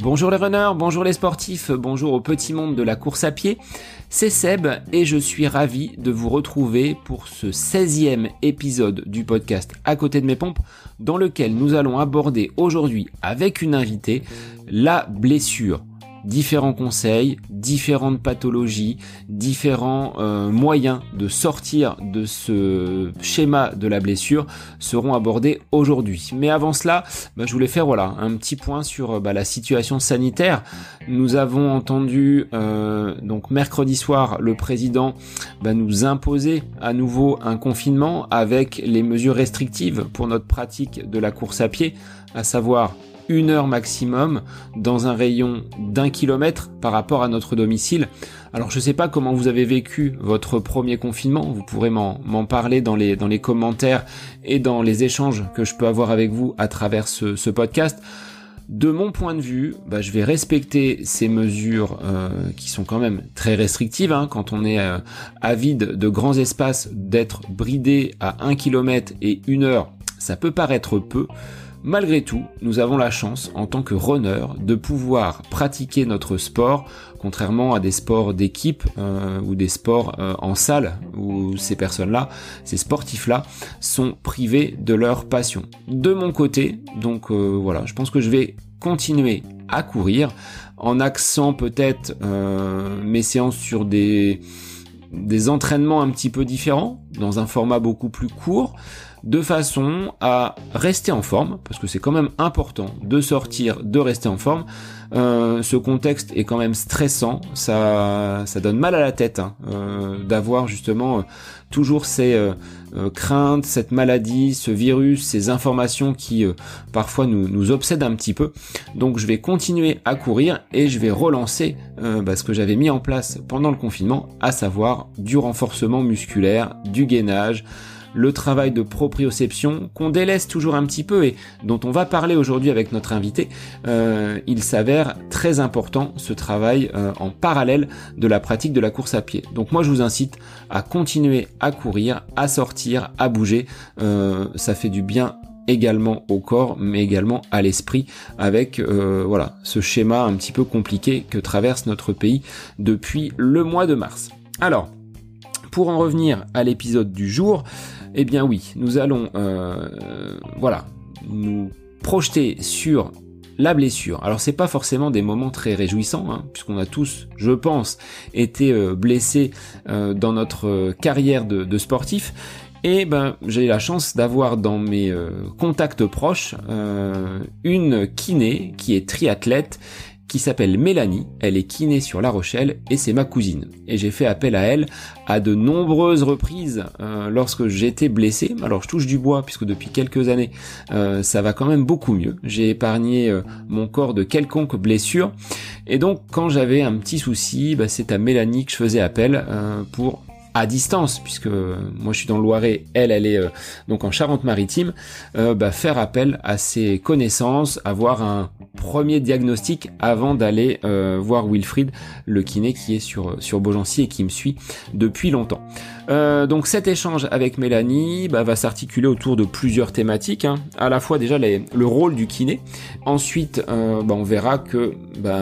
Bonjour les runners, bonjour les sportifs, bonjour au petit monde de la course à pied. C'est Seb et je suis ravi de vous retrouver pour ce 16e épisode du podcast À côté de mes pompes dans lequel nous allons aborder aujourd'hui avec une invitée la blessure différents conseils, différentes pathologies, différents euh, moyens de sortir de ce schéma de la blessure seront abordés aujourd'hui. Mais avant cela, bah, je voulais faire voilà un petit point sur bah, la situation sanitaire. Nous avons entendu euh, donc mercredi soir le président bah, nous imposer à nouveau un confinement avec les mesures restrictives pour notre pratique de la course à pied, à savoir une heure maximum dans un rayon d'un kilomètre par rapport à notre domicile. Alors je sais pas comment vous avez vécu votre premier confinement, vous pourrez m'en parler dans les, dans les commentaires et dans les échanges que je peux avoir avec vous à travers ce, podcast. De mon point de vue, bah, je vais respecter ces mesures euh, qui sont quand même très restrictives. Hein, quand on est euh, avide de grands espaces, d'être bridé à un kilomètre et une heure, ça peut paraître peu. Malgré tout, nous avons la chance, en tant que runner, de pouvoir pratiquer notre sport, contrairement à des sports d'équipe euh, ou des sports euh, en salle, où ces personnes-là, ces sportifs-là, sont privés de leur passion. De mon côté, donc euh, voilà, je pense que je vais continuer à courir, en accent peut-être mes séances sur des des entraînements un petit peu différents, dans un format beaucoup plus court, de façon à rester en forme, parce que c'est quand même important de sortir, de rester en forme. Euh, ce contexte est quand même stressant, ça, ça donne mal à la tête hein, euh, d'avoir justement euh, toujours ces craintes, cette maladie, ce virus, ces informations qui parfois nous, nous obsèdent un petit peu. Donc je vais continuer à courir et je vais relancer bah, ce que j'avais mis en place pendant le confinement, à savoir du renforcement musculaire, du gainage, le travail de proprioception qu'on délaisse toujours un petit peu et dont on va parler aujourd'hui avec notre invité, euh, il s'avère très important ce travail euh, en parallèle de la pratique de la course à pied. Donc moi je vous incite à continuer à courir, à sortir, à bouger. Euh, ça fait du bien également au corps mais également à l'esprit avec voilà ce schéma un petit peu compliqué que traverse notre pays depuis le mois de mars. Alors pour en revenir à l'épisode du jour, eh bien oui, nous allons euh, voilà, nous projeter sur la blessure. Alors c'est pas forcément des moments très réjouissants, hein, puisqu'on a tous, je pense, été euh, blessés euh, dans notre carrière de, sportif. Et ben j'ai la chance d'avoir dans mes contacts proches une kiné qui est triathlète qui s'appelle Mélanie, elle est kiné sur La Rochelle et c'est ma cousine. Et j'ai fait appel à elle à de nombreuses reprises euh, lorsque j'étais blessé. Alors je touche du bois puisque depuis quelques années euh, ça va quand même beaucoup mieux. J'ai épargné euh, mon corps de quelconque blessure. Et donc quand j'avais un petit souci, bah, c'est à Mélanie que je faisais appel pour à distance, puisque moi je suis dans le Loiret, elle, elle est donc en Charente-Maritime, bah, faire appel à ses connaissances, avoir un premier diagnostic avant d'aller euh, voir Wilfried, le kiné qui est sur, sur Beaugency et qui me suit depuis longtemps. Euh, donc cet échange avec Mélanie bah, va s'articuler autour de plusieurs thématiques, hein. à la fois déjà le rôle du kiné, ensuite euh, bah, on verra que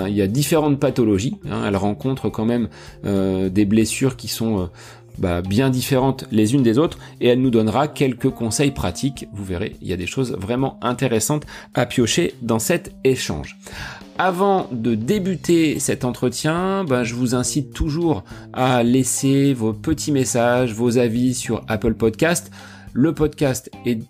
il y a différentes pathologies, hein. elle rencontre quand même des blessures qui sont bah, bien différentes les unes des autres et elle nous donnera quelques conseils pratiques. Vous verrez, il y a des choses vraiment intéressantes à piocher dans cet échange. Avant de débuter cet entretien, bah, je vous incite toujours à laisser vos petits messages, vos avis sur Apple Podcast. Le podcast est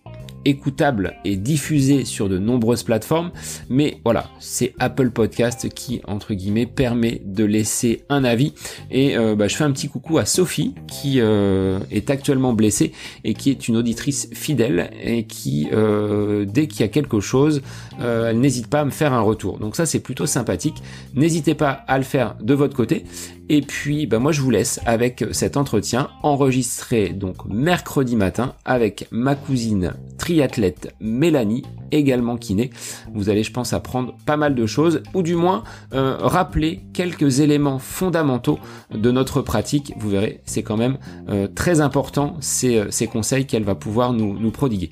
écoutable et diffusé sur de nombreuses plateformes. Mais voilà, c'est Apple Podcast qui, entre guillemets, permet de laisser un avis. Et euh, bah, je fais un petit coucou à Sophie qui euh, est actuellement blessée et qui est une auditrice fidèle et qui, euh, dès qu'il y a quelque chose, elle n'hésite pas à me faire un retour. Donc ça, c'est plutôt sympathique. N'hésitez pas à le faire de votre côté. Et puis, bah moi, je vous laisse avec cet entretien enregistré donc mercredi matin avec ma cousine triathlète Mélanie également kiné. Vous allez, je pense, apprendre pas mal de choses, ou du moins euh, rappeler quelques éléments fondamentaux de notre pratique. Vous verrez, c'est quand même euh, très important ces, ces conseils qu'elle va pouvoir nous, nous prodiguer.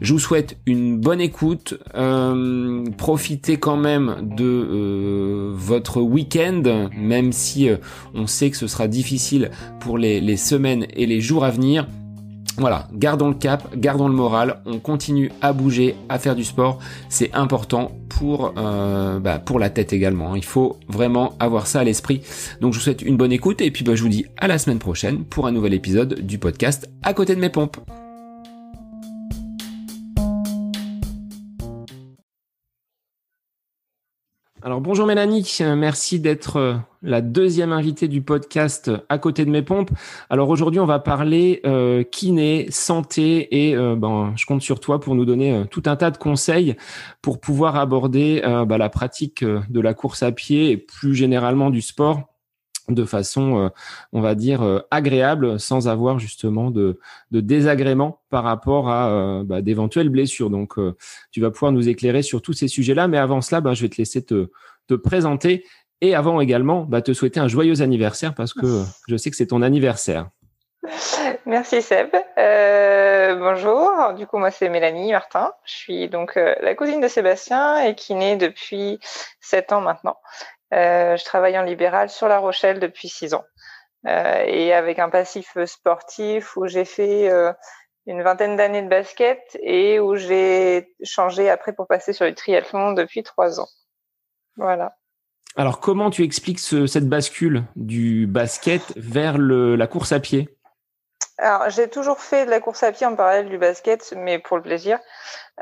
Je vous souhaite une bonne écoute. Euh, profitez quand même de euh, votre week-end, même si euh, on sait que ce sera difficile pour les, semaines et les jours à venir. Voilà, gardons le cap, gardons le moral, on continue à bouger, à faire du sport, c'est important pour, bah, la tête également, il faut vraiment avoir ça à l'esprit. Donc je vous souhaite une bonne écoute et puis bah, je vous dis à la semaine prochaine pour un nouvel épisode du podcast À côté de mes pompes. Bonjour Mélanie, merci d'être euh, la deuxième invitée du podcast à côté de mes pompes. Alors aujourd'hui on va parler euh, kiné, santé et euh, ben, je compte sur toi pour nous donner euh, tout un tas de conseils pour pouvoir aborder bah, la pratique de la course à pied et plus généralement du sport de façon, on va dire, agréable, sans avoir justement de, de désagréments par rapport à bah, d'éventuelles blessures. Donc, tu vas pouvoir nous éclairer sur tous ces sujets-là. Mais avant cela, je vais te laisser te, te présenter et avant également bah, te souhaiter un joyeux anniversaire parce que je sais que c'est ton anniversaire. Merci Seb. Euh, bonjour. Du coup, moi c'est Mélanie Martin. Je suis donc la cousine de Sébastien et qui naît depuis sept ans maintenant. Euh, je travaille en libéral sur La Rochelle depuis six ans euh, et avec un passif sportif où j'ai fait euh, une vingtaine d'années de basket et où j'ai changé après pour passer sur le triathlon depuis trois ans. Voilà. Alors, comment tu expliques cette bascule du basket vers le, la course à pied? Alors, j'ai toujours fait de la course à pied en parallèle du basket, mais pour le plaisir.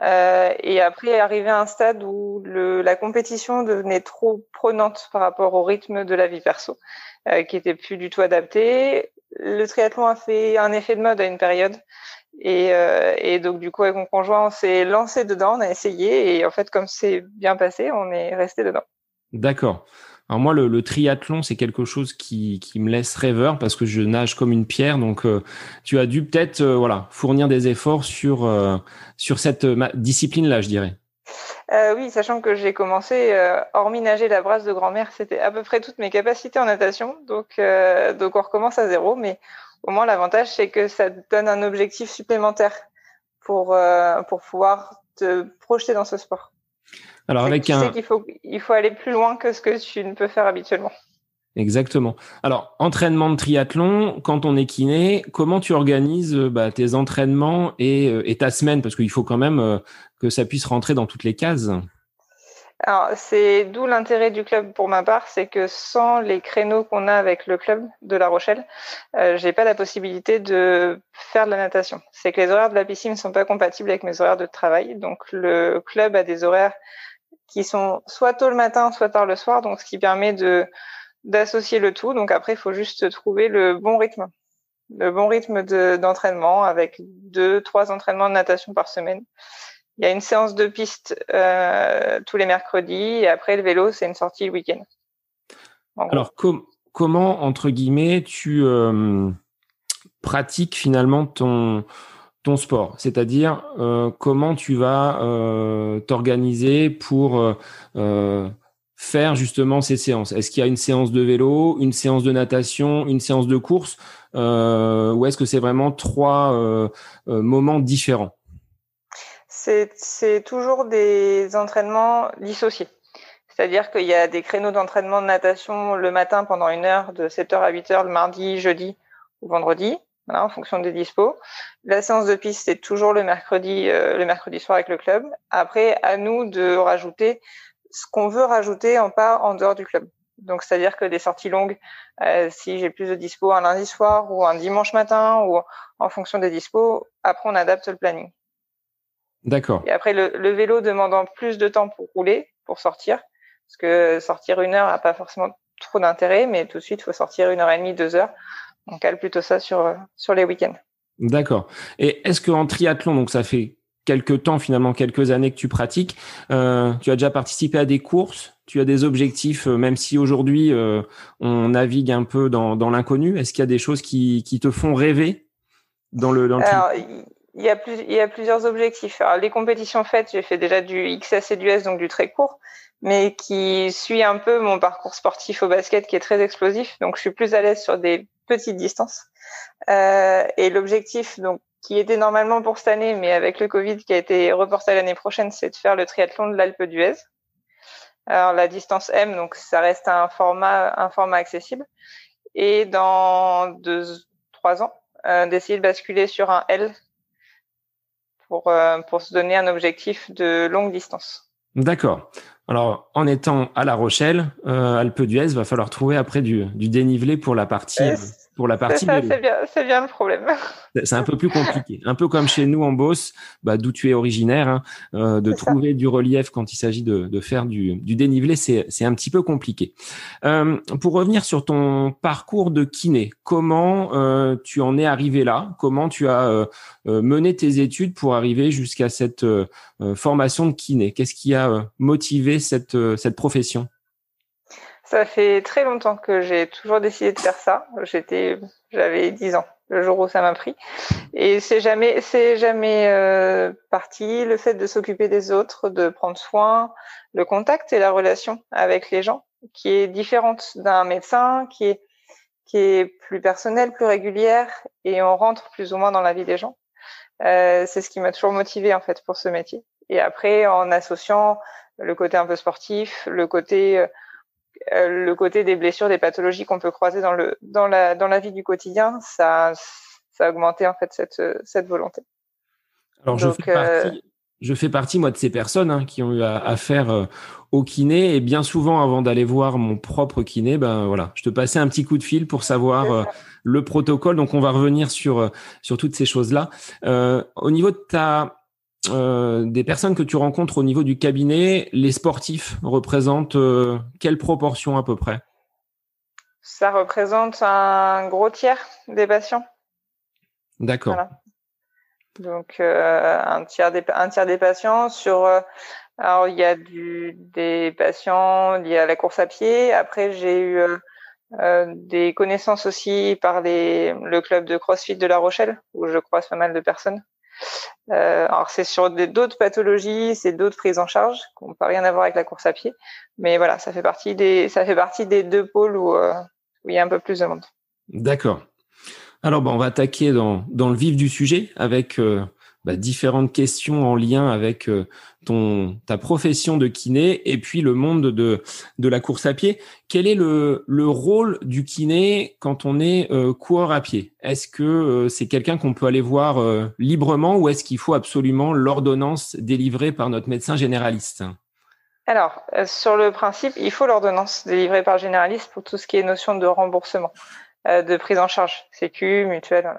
Euh, et après, arrivé à un stade où le, la compétition devenait trop prenante par rapport au rythme de la vie perso, euh, qui était plus du tout adapté. Le triathlon a fait un effet de mode à une période. Et, euh, et donc, du coup, avec mon conjoint, on s'est lancé dedans, on a essayé. Et en fait, comme c'est bien passé, on est resté dedans. D'accord. Alors moi, le, triathlon, c'est quelque chose qui, qui, me laisse rêveur parce que je nage comme une pierre. Donc, euh, tu as dû peut-être euh, voilà fournir des efforts sur euh, sur cette discipline-là, je dirais. oui, sachant que j'ai commencé, hormis nager la brasse de grand-mère, c'était à peu près toutes mes capacités en natation. Donc, donc on recommence à zéro. Mais au moins, l'avantage, c'est que ça donne un objectif supplémentaire pour pour pouvoir te projeter dans ce sport. Alors avec tu un. Sais qu'il faut, il faut aller plus loin que ce que tu ne peux faire habituellement. Exactement. Alors, entraînement de triathlon, quand on est kiné, comment tu organises euh, bah, tes entraînements et, euh, et, ta semaine? Parce qu'il faut quand même euh, que ça puisse rentrer dans toutes les cases. Alors, c'est d'où l'intérêt du club pour ma part, c'est que sans les créneaux qu'on a avec le club de La Rochelle, euh, j'ai pas la possibilité de faire de la natation. C'est que les horaires de la piscine ne sont pas compatibles avec mes horaires de travail. Donc, le club a des horaires qui sont soit tôt le matin, soit tard le soir, donc ce qui permet de d'associer le tout. Donc après, il faut juste trouver le bon rythme, le bon rythme d'entraînement avec deux, trois entraînements de natation par semaine. Il y a une séance de piste euh, tous les mercredis et après le vélo, c'est une sortie le week-end. Alors comment entre guillemets tu euh, pratiques finalement ton sport, c'est-à-dire euh, comment tu vas t'organiser pour faire justement ces séances? Est-ce qu'il y a une séance de vélo, une séance de natation, une séance de course, ou est-ce que c'est vraiment trois moments différents? C'est toujours des entraînements dissociés. C'est-à-dire qu'il y a des créneaux d'entraînement de natation le matin pendant une heure, de 7h à 8h le mardi, jeudi ou vendredi en fonction des dispos. La séance de piste, c'est toujours le mercredi, euh, le mercredi soir avec le club. Après, à nous de rajouter ce qu'on veut rajouter en pas en dehors du club. Donc, c'est-à-dire que des sorties longues, euh, si j'ai plus de dispo un lundi soir ou un dimanche matin ou en fonction des dispos, après on adapte le planning. D'accord. Et après, le, le, vélo demandant plus de temps pour rouler, pour sortir, parce que sortir une heure n'a pas forcément trop d'intérêt, mais tout de suite, il faut sortir une heure et demie, deux heures on cale plutôt ça sur, sur les week-ends. D'accord. Et est-ce qu'en triathlon, donc ça fait quelques temps finalement, quelques années que tu pratiques, euh, tu as déjà participé à des courses? Tu as des objectifs, euh, même si aujourd'hui euh, on navigue un peu dans, l'inconnu. Est-ce qu'il y a des choses qui, te font rêver dans le, dans Alors, il y, a plus, il y a plusieurs objectifs. Alors, les compétitions faites, j'ai fait déjà du XS et du S, donc du très court, mais qui suit un peu mon parcours sportif au basket qui est très explosif. Donc, je suis plus à l'aise sur des petites distances. Euh, et l'objectif, donc, qui était normalement pour cette année, mais avec le Covid qui a été reporté l'année prochaine, c'est de faire le triathlon de l'Alpe d'Huez. Alors, la distance M, donc, ça reste un format, un format accessible. Et dans deux, trois ans, euh, d'essayer de basculer sur un L pour, euh, pour se donner un objectif de longue distance. D'accord. Alors, en étant à La Rochelle, euh, Alpe d'Huez, va falloir trouver après du, du dénivelé pour la partie pour la partie. C'est bien, bien, le problème. C'est un peu plus compliqué. Un peu comme chez nous en Beauce, bah, d'où tu es originaire, hein, euh, de trouver du relief quand il s'agit de, de, faire du, du dénivelé, c'est un petit peu compliqué. Euh, pour revenir sur ton parcours de kiné, comment euh, tu en es arrivé là? Comment tu as mené tes études pour arriver jusqu'à cette formation de kiné? Qu'est-ce qui a motivé cette, cette profession? Ça fait très longtemps que j'ai toujours décidé de faire ça. J'étais, j'avais 10 ans le jour où ça m'a pris. Et c'est jamais, c'est jamais euh, parti. Le fait de s'occuper des autres, de prendre soin, le contact et la relation avec les gens, qui est différente d'un médecin, qui est qui est plus personnelle, plus régulière, et on rentre plus ou moins dans la vie des gens. Euh, c'est ce qui m'a toujours motivé en fait pour ce métier. Et après, en associant le côté un peu sportif, le côté euh, le côté des blessures, des pathologies qu'on peut croiser dans le dans la dans la vie du quotidien, ça ça a augmenté en fait cette cette volonté. Alors je fais euh, partie je fais partie moi de ces personnes hein, qui ont eu affaire euh, au kiné et bien souvent avant d'aller voir mon propre kiné, ben voilà, je te passais un petit coup de fil pour savoir le protocole. Donc on va revenir sur sur toutes ces choses là. au niveau de ta euh, des personnes que tu rencontres au niveau du cabinet, les sportifs représentent euh, quelle proportion à peu près? Ça représente un gros tiers des patients. D'accord. Donc euh, un tiers des un tiers des patients sur alors il y a du des patients liés à la course à pied. Après j'ai eu des connaissances aussi par les, le club de CrossFit de La Rochelle où je croise pas mal de personnes. Euh, alors c'est sur d'autres pathologies, c'est d'autres prises en charge qui n'ont pas rien à voir avec la course à pied, mais voilà, ça fait partie des deux pôles où, euh, où il y a un peu plus de monde. D'accord. Alors bon, on va attaquer dans, dans le vif du sujet avec euh, bah, différentes questions en lien avec euh, ton ta profession de kiné et puis le monde de de la course à pied. Quel est le le rôle du kiné quand on est euh, coureur à pied? Est-ce que euh, c'est quelqu'un qu'on peut aller voir librement ou est-ce qu'il faut absolument l'ordonnance délivrée par notre médecin généraliste? Alors, sur le principe, il faut l'ordonnance délivrée par généraliste pour tout ce qui est notion de remboursement, de prise en charge, sécu, mutuelle.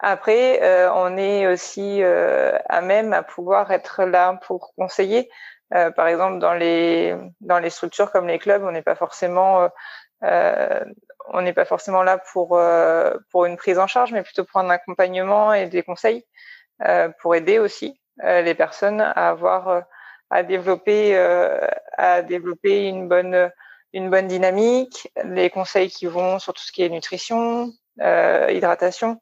Après, euh, on est aussi euh, à même à pouvoir être là pour conseiller. Euh, par exemple, dans les dans les structures comme les clubs, on n'est pas forcément on n'est pas forcément là pour pour une prise en charge, mais plutôt pour un accompagnement et des conseils pour aider aussi les personnes à avoir à développer à développer une bonne une bonne dynamique, les conseils qui vont sur tout ce qui est nutrition, hydratation, euh,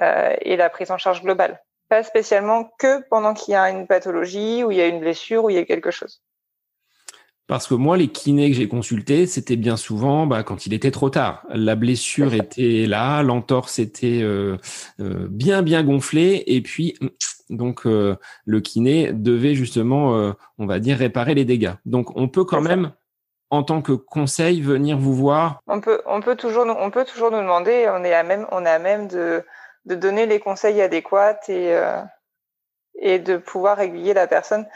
et la prise en charge globale. Pas spécialement que pendant qu'il y a une pathologie ou il y a une blessure ou il y a quelque chose. Parce que moi, les kinés que j'ai consultés, c'était bien souvent bah, quand il était trop tard. La blessure était là, l'entorse était euh, euh, bien bien gonflée, et puis donc euh, le kiné devait justement, on va dire, réparer les dégâts. Donc on peut quand même, en tant que conseil, venir vous voir. On peut, on peut toujours, on peut toujours nous demander. On est à même, on est à même de de donner les conseils adéquats et, euh, et de pouvoir aiguiller la personne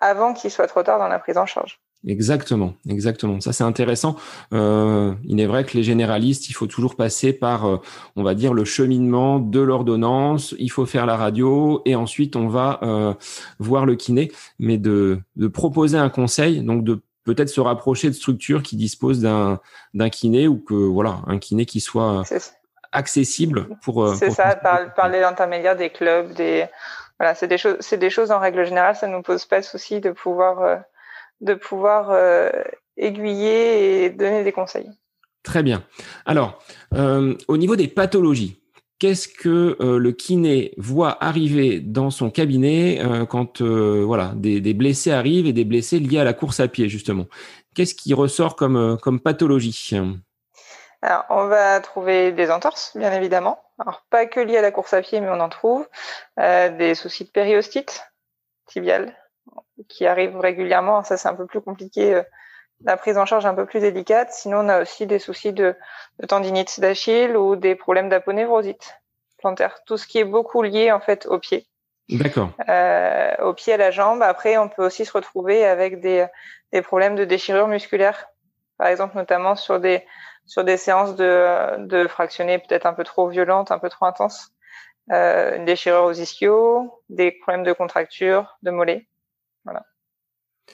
avant qu'il soit trop tard dans la prise en charge. Exactement, exactement. Ça c'est intéressant. Euh, il est vrai que les généralistes, il faut toujours passer par, euh, on va dire, le cheminement de l'ordonnance. Il faut faire la radio et ensuite on va euh, voir le kiné. Mais de, de proposer un conseil, donc de peut-être se rapprocher de structures qui disposent d'un d'un kiné ou que voilà un kiné qui soit accessible pour. Euh, c'est ça, par, parler l'intermédiaire des clubs, des voilà, c'est des choses, c'est des choses en règle générale, ça nous pose pas de souci de pouvoir euh, de pouvoir euh, aiguiller et donner des conseils. Très bien. Alors, au niveau des pathologies, qu'est-ce que le kiné voit arriver dans son cabinet quand voilà des, des, blessés arrivent et des blessés liés à la course à pied justement? Qu'est-ce qui ressort comme, comme pathologie? Alors, on va trouver des entorses, bien évidemment. Alors, pas que liées à la course à pied, mais on en trouve. Euh, des soucis de périostite tibiale qui arrivent régulièrement. Ça, c'est un peu plus compliqué. Euh, la prise en charge est un peu plus délicate. Sinon, on a aussi des soucis de, de tendinite d'Achille ou des problèmes d'aponevrosite plantaire. Tout ce qui est beaucoup lié, en fait, au pied. D'accord. Euh, au pied, à la jambe. Après, on peut aussi se retrouver avec des, des problèmes de déchirure musculaire. Par exemple, notamment sur des, sur des séances de, de fractionnés peut-être un peu trop violentes, un peu trop intenses. Euh, une déchirure aux ischios, des problèmes de contracture, de mollets. Voilà.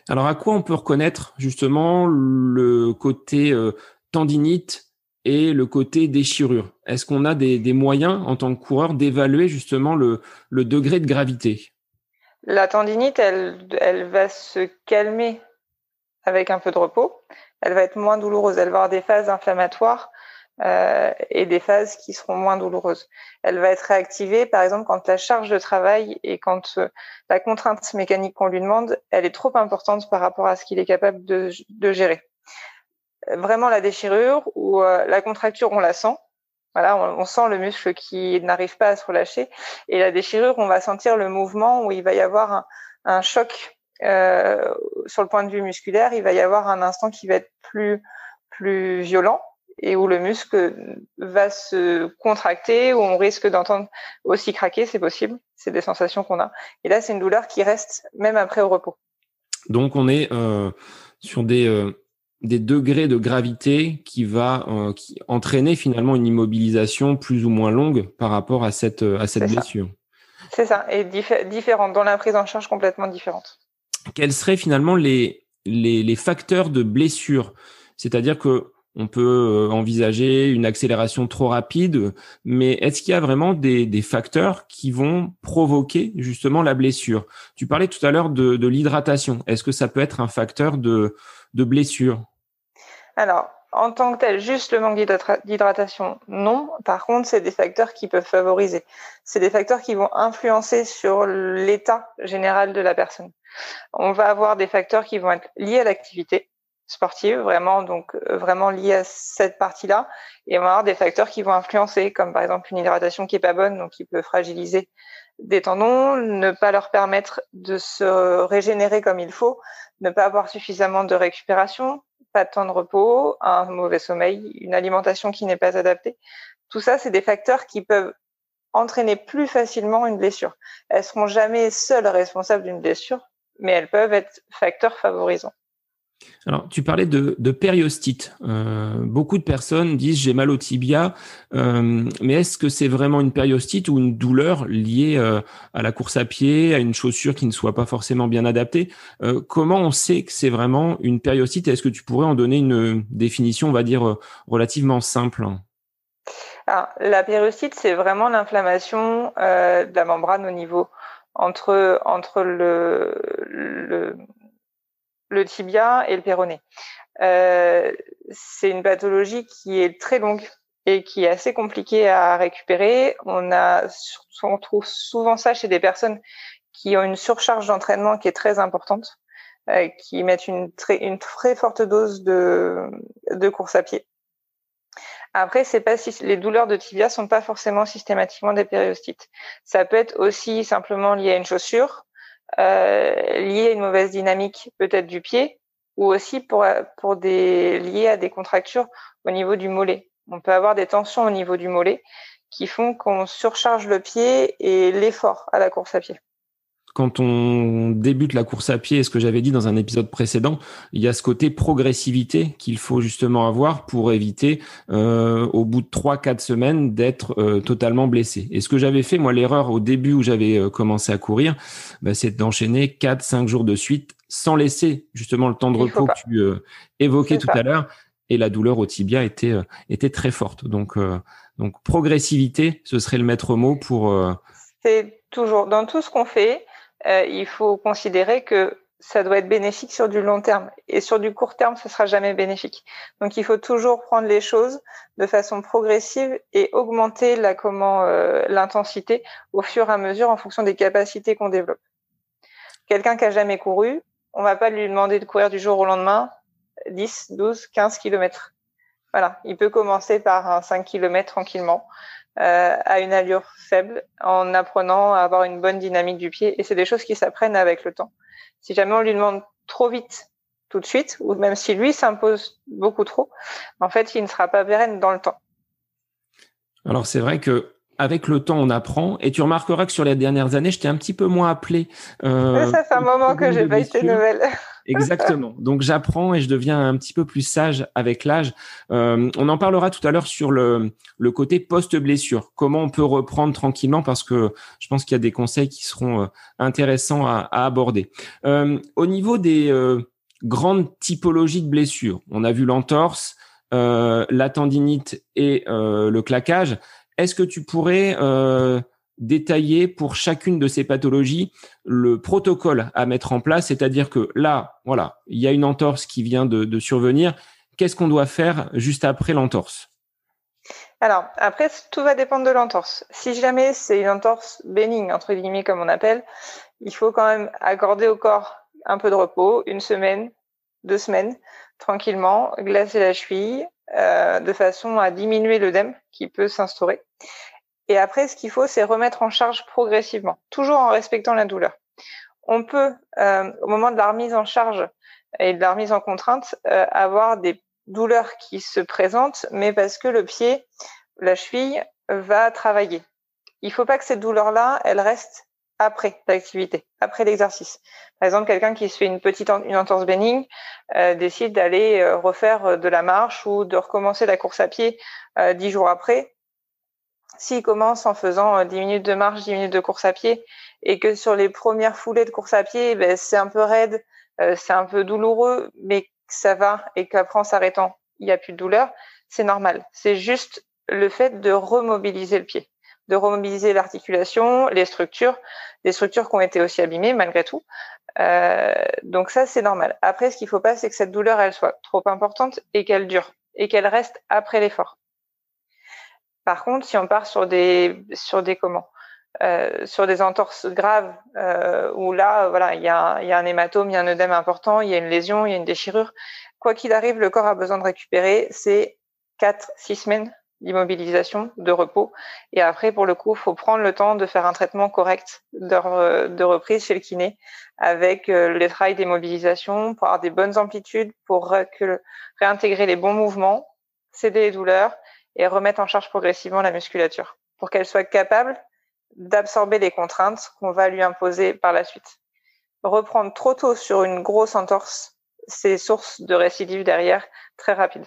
Alors, à quoi on peut reconnaître justement le côté euh, tendinite et le côté déchirure? Est-ce qu'on a des, des, moyens en tant que coureur d'évaluer justement le, le, degré de gravité? La tendinite, elle, elle va se calmer avec un peu de repos elle va être moins douloureuse. Elle va avoir des phases inflammatoires euh, et des phases qui seront moins douloureuses. Elle va être réactivée, par exemple, quand la charge de travail et quand euh, la contrainte mécanique qu'on lui demande, elle est trop importante par rapport à ce qu'il est capable de, de, gérer. Vraiment la déchirure ou euh, la contracture, on la sent. Voilà, on, on sent le muscle qui n'arrive pas à se relâcher. Et la déchirure, on va sentir le mouvement où il va y avoir un, un choc euh, sur le point de vue musculaire, il va y avoir un instant qui va être plus plus violent et où le muscle va se contracter, où on risque d'entendre aussi craquer, c'est possible. C'est des sensations qu'on a. Et là, c'est une douleur qui reste même après au repos. Donc, on est euh, sur des, euh, des degrés de gravité qui va euh, qui entraîner finalement une immobilisation plus ou moins longue par rapport à cette, à cette blessure. C'est ça, et différente, dans la prise en charge complètement différente quels seraient finalement les, facteurs de blessure? C'est-à-dire que on peut euh, envisager une accélération trop rapide, mais est-ce qu'il y a vraiment des, facteurs qui vont provoquer justement la blessure? Tu parlais tout à l'heure de, de l'hydratation. Est-ce que ça peut être un facteur de, de blessure? Alors, en tant que tel, juste le manque d'hydratation, non. Par contre, c'est des facteurs qui peuvent favoriser. C'est des facteurs qui vont influencer sur l'état général de la personne. On va avoir des facteurs qui vont être liés à l'activité sportive, vraiment, donc euh, vraiment liés à cette partie-là. Et on va avoir des facteurs qui vont influencer, comme par exemple une hydratation qui est pas bonne, donc qui peut fragiliser des tendons, ne pas leur permettre de se régénérer comme il faut, ne pas avoir suffisamment de récupération, pas de temps de repos, un mauvais sommeil, une alimentation qui n'est pas adaptée. Tout ça, c'est des facteurs qui peuvent entraîner plus facilement une blessure. Elles seront jamais seules responsables d'une blessure, mais elles peuvent être facteurs favorisants. Alors, tu parlais de, de périostite. Euh, beaucoup de personnes disent j'ai mal au tibia, euh, mais est-ce que c'est vraiment une périostite ou une douleur liée euh, à la course à pied, à une chaussure qui ne soit pas forcément bien adaptée? Comment on sait que c'est vraiment une périostite? Est-ce que tu pourrais en donner une définition, on va dire, relativement simple? Alors, La périostite, c'est vraiment l'inflammation de la membrane au niveau entre entre le, le, le tibia et le péroné. Euh, c'est une pathologie qui est très longue et qui est assez compliquée à récupérer. On a on trouve souvent ça chez des personnes qui ont une surcharge d'entraînement qui est très importante, euh, qui mettent une très une très forte dose de de course à pied. Après, c'est pas si les douleurs de tibia sont pas forcément systématiquement des périostites. Ça peut être aussi simplement lié à une chaussure, euh, lié à une mauvaise dynamique peut-être du pied, ou aussi pour pour des liés à des contractures au niveau du mollet. On peut avoir des tensions au niveau du mollet qui font qu'on surcharge le pied et l'effort à la course à pied quand on débute la course à pied, ce que j'avais dit dans un épisode précédent, il y a ce côté progressivité qu'il faut justement avoir pour éviter, euh, au bout de trois, quatre semaines, d'être euh, totalement blessé. Et ce que j'avais fait, moi, l'erreur au début où j'avais euh, commencé à courir, bah, c'est d'enchaîner quatre, cinq jours de suite sans laisser justement le temps de repos que tu évoquais tout à l'heure. Et la douleur au tibia était était très forte. Donc donc progressivité, ce serait le maître mot pour. C'est toujours dans tout ce qu'on fait euh, il faut considérer que ça doit être bénéfique sur du long terme. Et sur du court terme, ce sera jamais bénéfique. Donc, il faut toujours prendre les choses de façon progressive et augmenter la comment euh, l'intensité au fur et à mesure en fonction des capacités qu'on développe. Quelqu'un qui a jamais couru, on va pas lui demander de courir du jour au lendemain 10, 12, 15 kilomètres. Voilà, il peut commencer par un 5 km tranquillement. Euh, à une allure faible en apprenant à avoir une bonne dynamique du pied. Et c'est des choses qui s'apprennent avec le temps. Si jamais on lui demande trop vite tout de suite, ou même si lui s'impose beaucoup trop, en fait, il ne sera pas pérenne dans le temps. Alors c'est vrai que avec le temps, on apprend. Et tu remarqueras que sur les dernières années, je t'ai un petit peu moins appelé. Euh, ça fait un moment que j'ai pas eu tes nouvelles. Exactement. Donc j'apprends et je deviens un petit peu plus sage avec l'âge. Euh, on en parlera tout à l'heure sur le, le côté post-blessure. Comment on peut reprendre tranquillement parce que je pense qu'il y a des conseils qui seront euh, intéressants à, à aborder. Euh, au niveau des euh, grandes typologies de blessures, on a vu l'entorse, euh, la tendinite et le claquage. Est-ce que tu pourrais détailler pour chacune de ces pathologies le protocole à mettre en place, c'est-à-dire que là, voilà, il y a une entorse qui vient de, survenir. Qu'est-ce qu'on doit faire juste après l'entorse? Alors, après, tout va dépendre de l'entorse. Si jamais c'est une entorse bénigne, entre guillemets, comme on appelle, il faut quand même accorder au corps un peu de repos, une semaine, deux semaines, tranquillement, glacer la cheville, euh, de façon à diminuer l'œdème qui peut s'instaurer. Et après, ce qu'il faut, c'est remettre en charge progressivement, toujours en respectant la douleur. On peut, euh, au moment de la remise en charge et de la remise en contrainte, euh, avoir des douleurs qui se présentent, mais parce que le pied, la cheville, va travailler. Il ne faut pas que cette douleur-là, elle reste après l'activité, après l'exercice. Par exemple, quelqu'un qui se fait une petite une entorse bénigne euh, décide d'aller euh, refaire de la marche ou de recommencer la course à pied dix jours après s'il commence en faisant 10 euh, minutes de marche, 10 minutes de course à pied, et que sur les premières foulées de course à pied, ben, c'est un peu raide, euh, c'est un peu douloureux, mais que ça va, et qu'après en s'arrêtant, il n'y a plus de douleur, c'est normal. C'est juste le fait de remobiliser le pied, de remobiliser l'articulation, les structures, les structures qui ont été aussi abîmées malgré tout. Euh, donc ça, c'est normal. Après, ce qu'il faut pas, c'est que cette douleur, elle soit trop importante et qu'elle dure, et qu'elle reste après l'effort. Par contre, si on part sur des sur des comment euh, sur des entorses graves euh, où là, voilà, il y a, y a un hématome, il y a un œdème important, il y a une lésion, il y a une déchirure. Quoi qu'il arrive, le corps a besoin de récupérer. C'est 4-6 semaines d'immobilisation, de repos. Et après, pour le coup, faut prendre le temps de faire un traitement correct de, reprise chez le kiné avec euh, les travails d'immobilisation pour avoir des bonnes amplitudes, pour réintégrer les bons mouvements, céder les douleurs et remettre en charge progressivement la musculature pour qu'elle soit capable d'absorber les contraintes qu'on va lui imposer par la suite. Reprendre trop tôt sur une grosse entorse, c'est source de récidive derrière très rapide.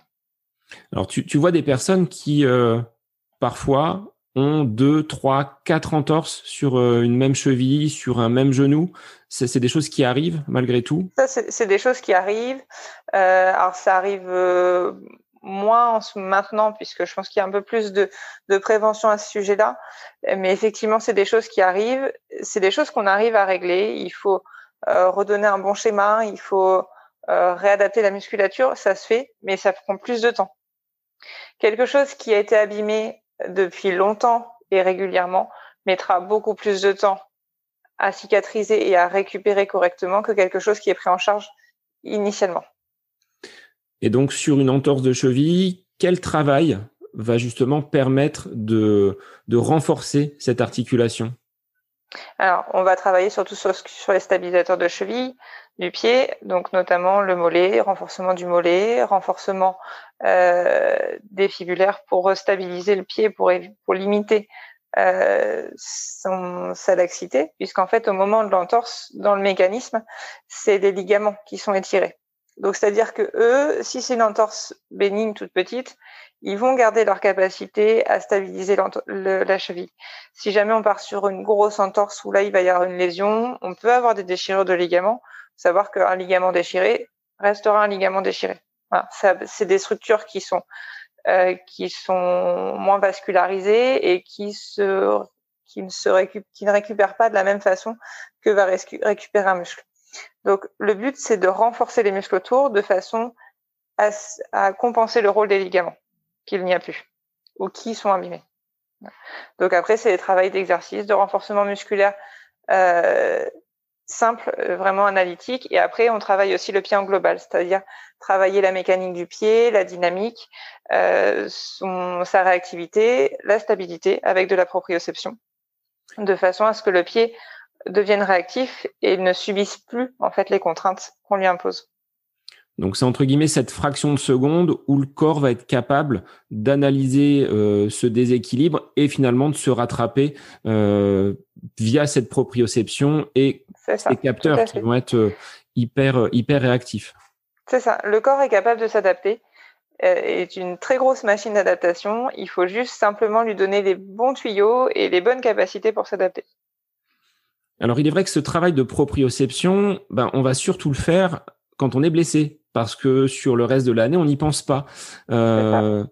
Alors tu, tu vois des personnes qui euh, parfois ont deux, trois, quatre entorses sur euh, une même cheville, sur un même genou. C'est des choses qui arrivent malgré tout? Ça, c'est des choses qui arrivent. Euh, alors ça arrive euh, moins maintenant puisque je pense qu'il y a un peu plus de, prévention à ce sujet-là. Mais effectivement, c'est des choses qui arrivent. C'est des choses qu'on arrive à régler. Il faut euh, redonner un bon schéma. Il faut euh, réadapter la musculature. Ça se fait, mais ça prend plus de temps. Quelque chose qui a été abîmé depuis longtemps et régulièrement mettra beaucoup plus de temps à cicatriser et à récupérer correctement que quelque chose qui est pris en charge initialement. Et donc, sur une entorse de cheville, quel travail va justement permettre de, renforcer cette articulation? Alors, on va travailler surtout sur, les stabilisateurs de cheville du pied, donc notamment le mollet, renforcement du mollet, renforcement euh, des fibulaires pour stabiliser le pied, pour, limiter euh, sa laxité, puisqu'en fait, au moment de l'entorse, dans le mécanisme, c'est des ligaments qui sont étirés. Donc, c'est-à-dire que eux, si c'est une entorse bénigne toute petite, ils vont garder leur capacité à stabiliser la cheville. Si jamais on part sur une grosse entorse où là, il va y avoir une lésion, on peut avoir des déchirures de ligaments. Savoir qu'un ligament déchiré restera un ligament déchiré. C'est des structures qui sont euh, qui sont moins vascularisées et qui ne se récup qui ne récupèrent pas de la même façon que va récupérer un muscle. Donc le but, c'est de renforcer les muscles autour de façon à, compenser le rôle des ligaments qu'il n'y a plus ou qui sont abîmés. Donc après, c'est des travail d'exercice, de renforcement musculaire euh, simple, euh, vraiment analytique. Et après, on travaille aussi le pied en global, c'est-à-dire travailler la mécanique du pied, la dynamique, euh, sa réactivité, la stabilité avec de la proprioception, de façon à ce que le pied devienne réactif et ne subisse plus en fait les contraintes qu'on lui impose. Donc c'est entre guillemets cette fraction de seconde où le corps va être capable d'analyser euh, ce déséquilibre et finalement de se rattraper euh, via cette proprioception et ces capteurs qui vont être euh, hyper hyper réactifs. C'est ça. Le corps est capable de s'adapter. est une très grosse machine d'adaptation. Il faut juste simplement lui donner les bons tuyaux et les bonnes capacités pour s'adapter. Alors il est vrai que ce travail de proprioception, ben, on va surtout le faire quand on est blessé parce que sur le reste de l'année, on n'y pense pas. Euh,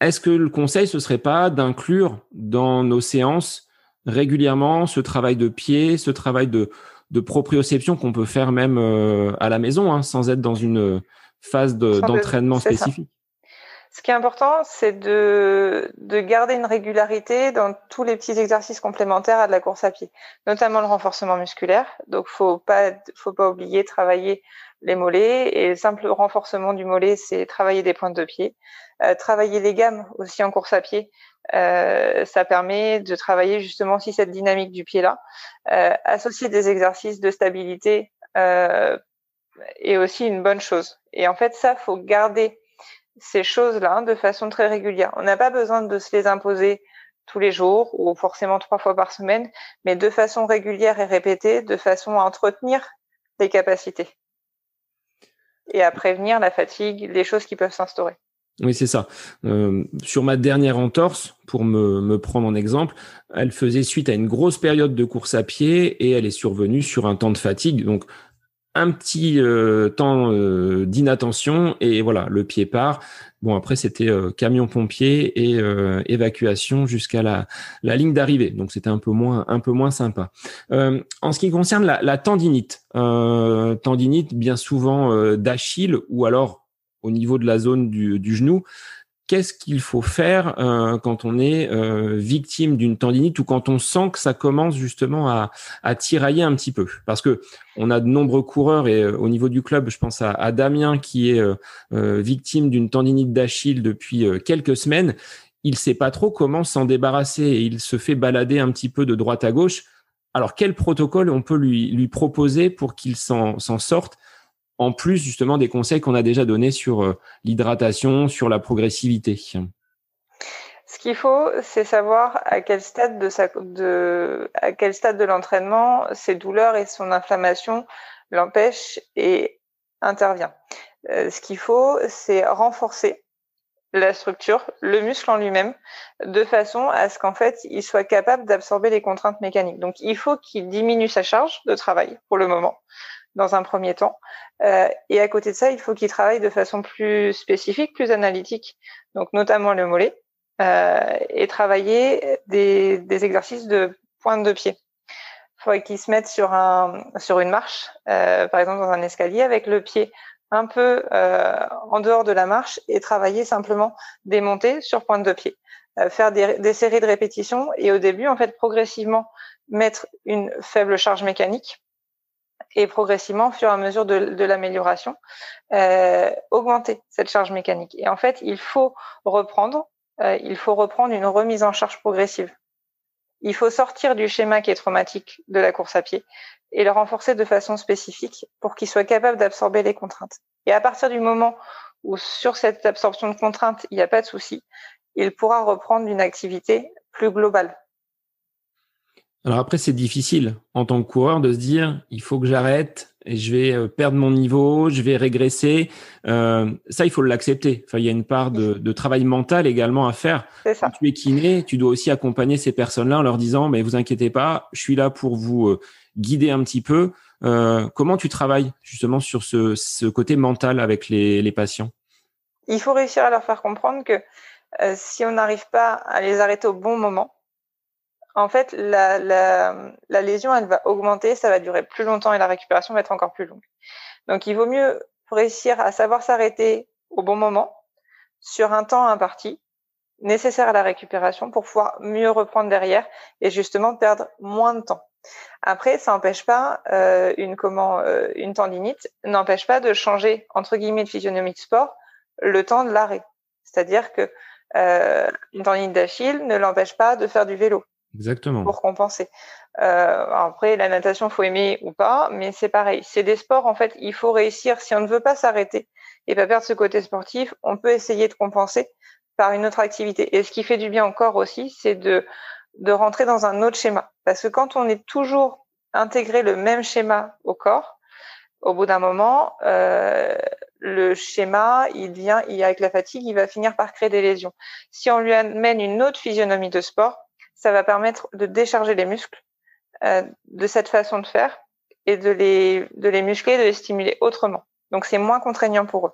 est-ce que le conseil, ce serait pas d'inclure dans nos séances régulièrement ce travail de pied, ce travail de, de proprioception qu'on peut faire même euh, à la maison, hein, sans être dans une phase d'entraînement spécifique? Ce qui est important, c'est de, de garder une régularité dans tous les petits exercices complémentaires à de la course à pied, notamment le renforcement musculaire. Donc, faut pas, faut pas oublier travailler les mollets et le simple renforcement du mollet, c'est travailler des pointes de pied. Euh, travailler les gammes aussi en course à pied, euh, ça permet de travailler justement aussi cette dynamique du pied là. Euh, associer des exercices de stabilité euh, est aussi une bonne chose. Et en fait, ça, faut garder ces choses-là de façon très régulière. On n'a pas besoin de se les imposer tous les jours ou forcément trois fois par semaine, mais de façon régulière et répétée, de façon à entretenir les capacités et à prévenir la fatigue, les choses qui peuvent s'instaurer. Oui, c'est ça. Euh, sur ma dernière entorse, pour me, me, prendre en exemple, elle faisait suite à une grosse période de course à pied et elle est survenue sur un temps de fatigue. Donc, un petit euh, temps euh, d'inattention et voilà, le pied part. Bon, après, c'était euh, camion pompier et évacuation jusqu'à la, ligne d'arrivée. Donc, c'était un peu moins, un peu moins sympa. en ce qui concerne la, tendinite, tendinite bien souvent d'Achille ou alors au niveau de la zone du genou, qu'est-ce qu'il faut faire euh, quand on est euh, victime d'une tendinite ou quand on sent que ça commence justement à, tirailler un petit peu? Parce que on a de nombreux coureurs et euh, au niveau du club, je pense à, Damien qui est victime d'une tendinite d'Achille depuis quelques semaines. Il sait pas trop comment s'en débarrasser et il se fait balader un petit peu de droite à gauche. Alors quel protocole on peut lui proposer pour qu'il s'en sorte? En plus justement des conseils qu'on a déjà donnés sur euh, l'hydratation, sur la progressivité Ce qu'il faut, c'est savoir à quel stade de, l'entraînement ses douleurs et son inflammation l'empêchent et intervient. Euh, ce qu'il faut, c'est renforcer la structure, le muscle en lui-même, de façon à ce qu'en fait, il soit capable d'absorber les contraintes mécaniques. Donc, il faut qu'il diminue sa charge de travail pour le moment, dans un premier temps. Euh, et à côté de ça, il faut qu'il travaille de façon plus spécifique, plus analytique, donc notamment le mollet, euh, et travailler des, exercices de pointe de pied. Il faut qu'il se mette sur, un, sur une marche, euh, par exemple dans un escalier, avec le pied un peu euh, en dehors de la marche et travailler simplement des montées sur pointe de pied. Faire des, des séries de répétitions et au début, en fait, progressivement mettre une faible charge mécanique et progressivement, au fur et à mesure de, l'amélioration, euh, augmenter cette charge mécanique. Et en fait, il faut reprendre, euh, il faut reprendre une remise en charge progressive. Il faut sortir du schéma qui est traumatique de la course à pied et le renforcer de façon spécifique pour qu'il soit capable d'absorber les contraintes. Et à partir du moment où sur cette absorption de contraintes, il n'y a pas de souci, il pourra reprendre une activité plus globale. Alors après, c'est difficile en tant que coureur de se dire, il faut que j'arrête et je vais euh, perdre mon niveau, je vais régresser. Euh, ça, il faut l'accepter. Enfin, il y a une part de, de travail mental également à faire. Ça. Tu es kiné, tu dois aussi accompagner ces personnes-là en leur disant, mais vous inquiétez pas, je suis là pour vous euh, guider un petit peu. Euh, comment tu travailles justement sur ce, ce côté mental avec les, les, patients? Il faut réussir à leur faire comprendre que euh, si on n'arrive pas à les arrêter au bon moment, en fait, la, lésion, elle va augmenter, ça va durer plus longtemps et la récupération va être encore plus longue. Donc, il vaut mieux réussir à savoir s'arrêter au bon moment, sur un temps imparti, nécessaire à la récupération pour pouvoir mieux reprendre derrière et justement perdre moins de temps. Après, ça n'empêche pas euh, euh, une tendinite n'empêche pas de changer entre guillemets de physionomie de sport le temps de l'arrêt. C'est-à-dire que euh, une tendinite d'Achille ne l'empêche pas de faire du vélo. Exactement. Pour compenser. Euh, après, la natation, faut aimer ou pas, mais c'est pareil. C'est des sports, en fait, il faut réussir. Si on ne veut pas s'arrêter et pas perdre ce côté sportif, on peut essayer de compenser par une autre activité. Et ce qui fait du bien encore aussi, c'est de, de rentrer dans un autre schéma. Parce que quand on est toujours intégré le même schéma au corps, au bout d'un moment, euh, le schéma, il vient, il, avec la fatigue, il va finir par créer des lésions. Si on lui amène une autre physionomie de sport, ça va permettre de décharger les muscles euh, de cette façon de faire et de les, de les muscler, de les stimuler autrement. Donc c'est moins contraignant pour eux.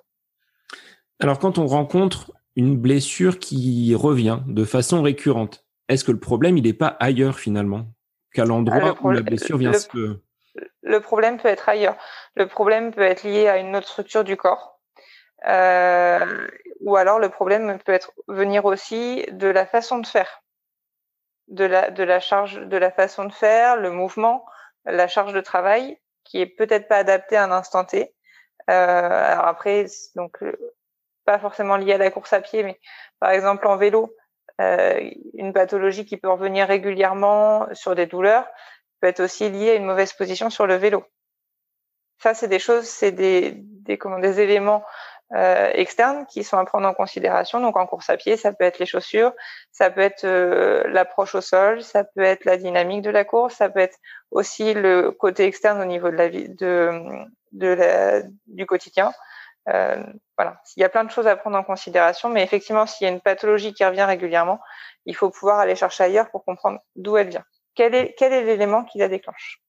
Alors quand on rencontre une blessure qui revient de façon récurrente, est-ce que le problème il n'est pas ailleurs finalement? Qu'à l'endroit ah, où la blessure vient se le problème peut être ailleurs. Le problème peut être lié à une autre structure du corps. Euh, ou alors le problème peut être venir aussi de la façon de faire, de la, de la charge, de la façon de faire, le mouvement, la charge de travail qui est peut-être pas adaptée à un instant T. Euh, alors après, donc euh, pas forcément lié à la course à pied, mais par exemple en vélo, euh, une pathologie qui peut revenir régulièrement sur des douleurs, peut être aussi lié à une mauvaise position sur le vélo. Ça, c'est des choses, c'est des, des, comment, des éléments euh, externes qui sont à prendre en considération. Donc en course à pied, ça peut être les chaussures, ça peut être euh, l'approche au sol, ça peut être la dynamique de la course, ça peut être aussi le côté externe au niveau de la vie, de, de la, du quotidien. Euh, voilà, il y a plein de choses à prendre en considération, mais effectivement, s'il y a une pathologie qui revient régulièrement, il faut pouvoir aller chercher ailleurs pour comprendre d'où elle vient quel est quel est l'élément qui la déclenche?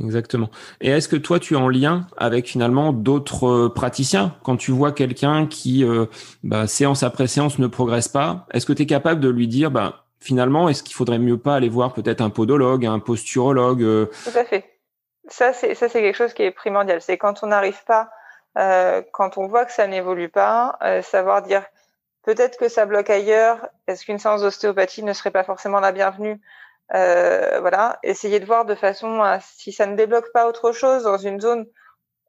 Exactement. Et est-ce que toi, tu es en lien avec finalement d'autres euh, praticiens? Quand tu vois quelqu'un qui, euh, bah, séance après séance, ne progresse pas Est-ce que tu es capable de lui dire, bah, finalement, est-ce qu'il faudrait mieux pas aller voir peut-être un podologue, un posturologue euh? Tout à fait. Ça, c'est ça, c'est quelque chose qui est primordial. C'est quand on n'arrive pas, quand on voit que ça n'évolue pas, savoir dire peut-être que ça bloque ailleurs. Est-ce qu'une séance d'ostéopathie ne serait pas forcément la bienvenue? Euh, voilà, essayer de voir de façon à si ça ne débloque pas autre chose dans une zone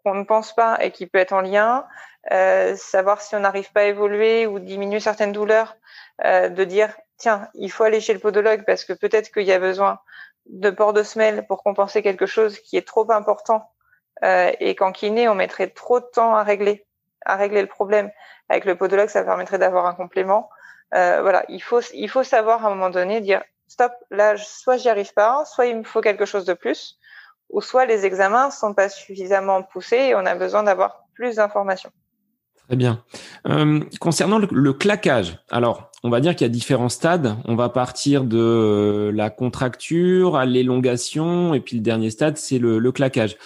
qu'on ne pense pas et qui peut être en lien, euh, savoir si on n'arrive pas à évoluer ou diminuer certaines douleurs, euh, de dire tiens, il faut aller chez le podologue parce que peut-être qu'il y a besoin de port de semelle pour compenser quelque chose qui est trop important euh, et qu'en kiné on mettrait trop de temps à régler, à régler le problème. Avec le podologue, ça permettrait d'avoir un complément. Euh, voilà, il faut il faut savoir à un moment donné dire stop, là, soit j'y arrive pas, soit il me faut quelque chose de plus, ou soit les examens sont pas suffisamment poussés et on a besoin d'avoir plus d'informations. Très bien. Euh, concernant le, claquage, alors on va dire qu'il y a différents stades. On va partir de euh, la contracture à l'élongation, et puis le dernier stade, c'est le, claquage.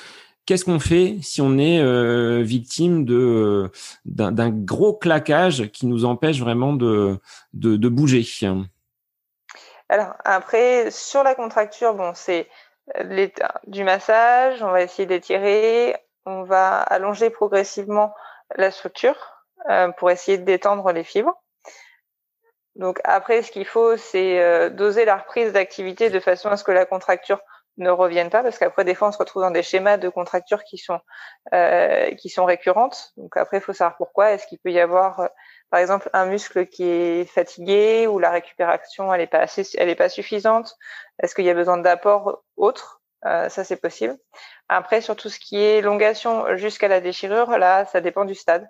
Qu'est-ce qu'on fait si on est euh, victime d'un gros claquage qui nous empêche vraiment de bouger? Alors après, sur la contracture, bon, c'est l'état du massage, on va essayer d'étirer, on va allonger progressivement la structure euh, pour essayer de détendre les fibres. Donc après, ce qu'il faut, c'est euh, doser la reprise d'activité de façon à ce que la contracture ne revienne pas, parce qu'après, des fois, on se retrouve dans des schémas de contracture qui sont euh, qui sont récurrentes. Donc après, il faut savoir pourquoi. Est-ce qu'il peut y avoir par exemple un muscle qui est fatigué ou la récupération elle est pas assez, elle est pas suffisante Est-ce qu'il y a besoin d'apports autres euh, Ça c'est possible. Après sur tout ce qui est élongation jusqu'à la déchirure, là ça dépend du stade.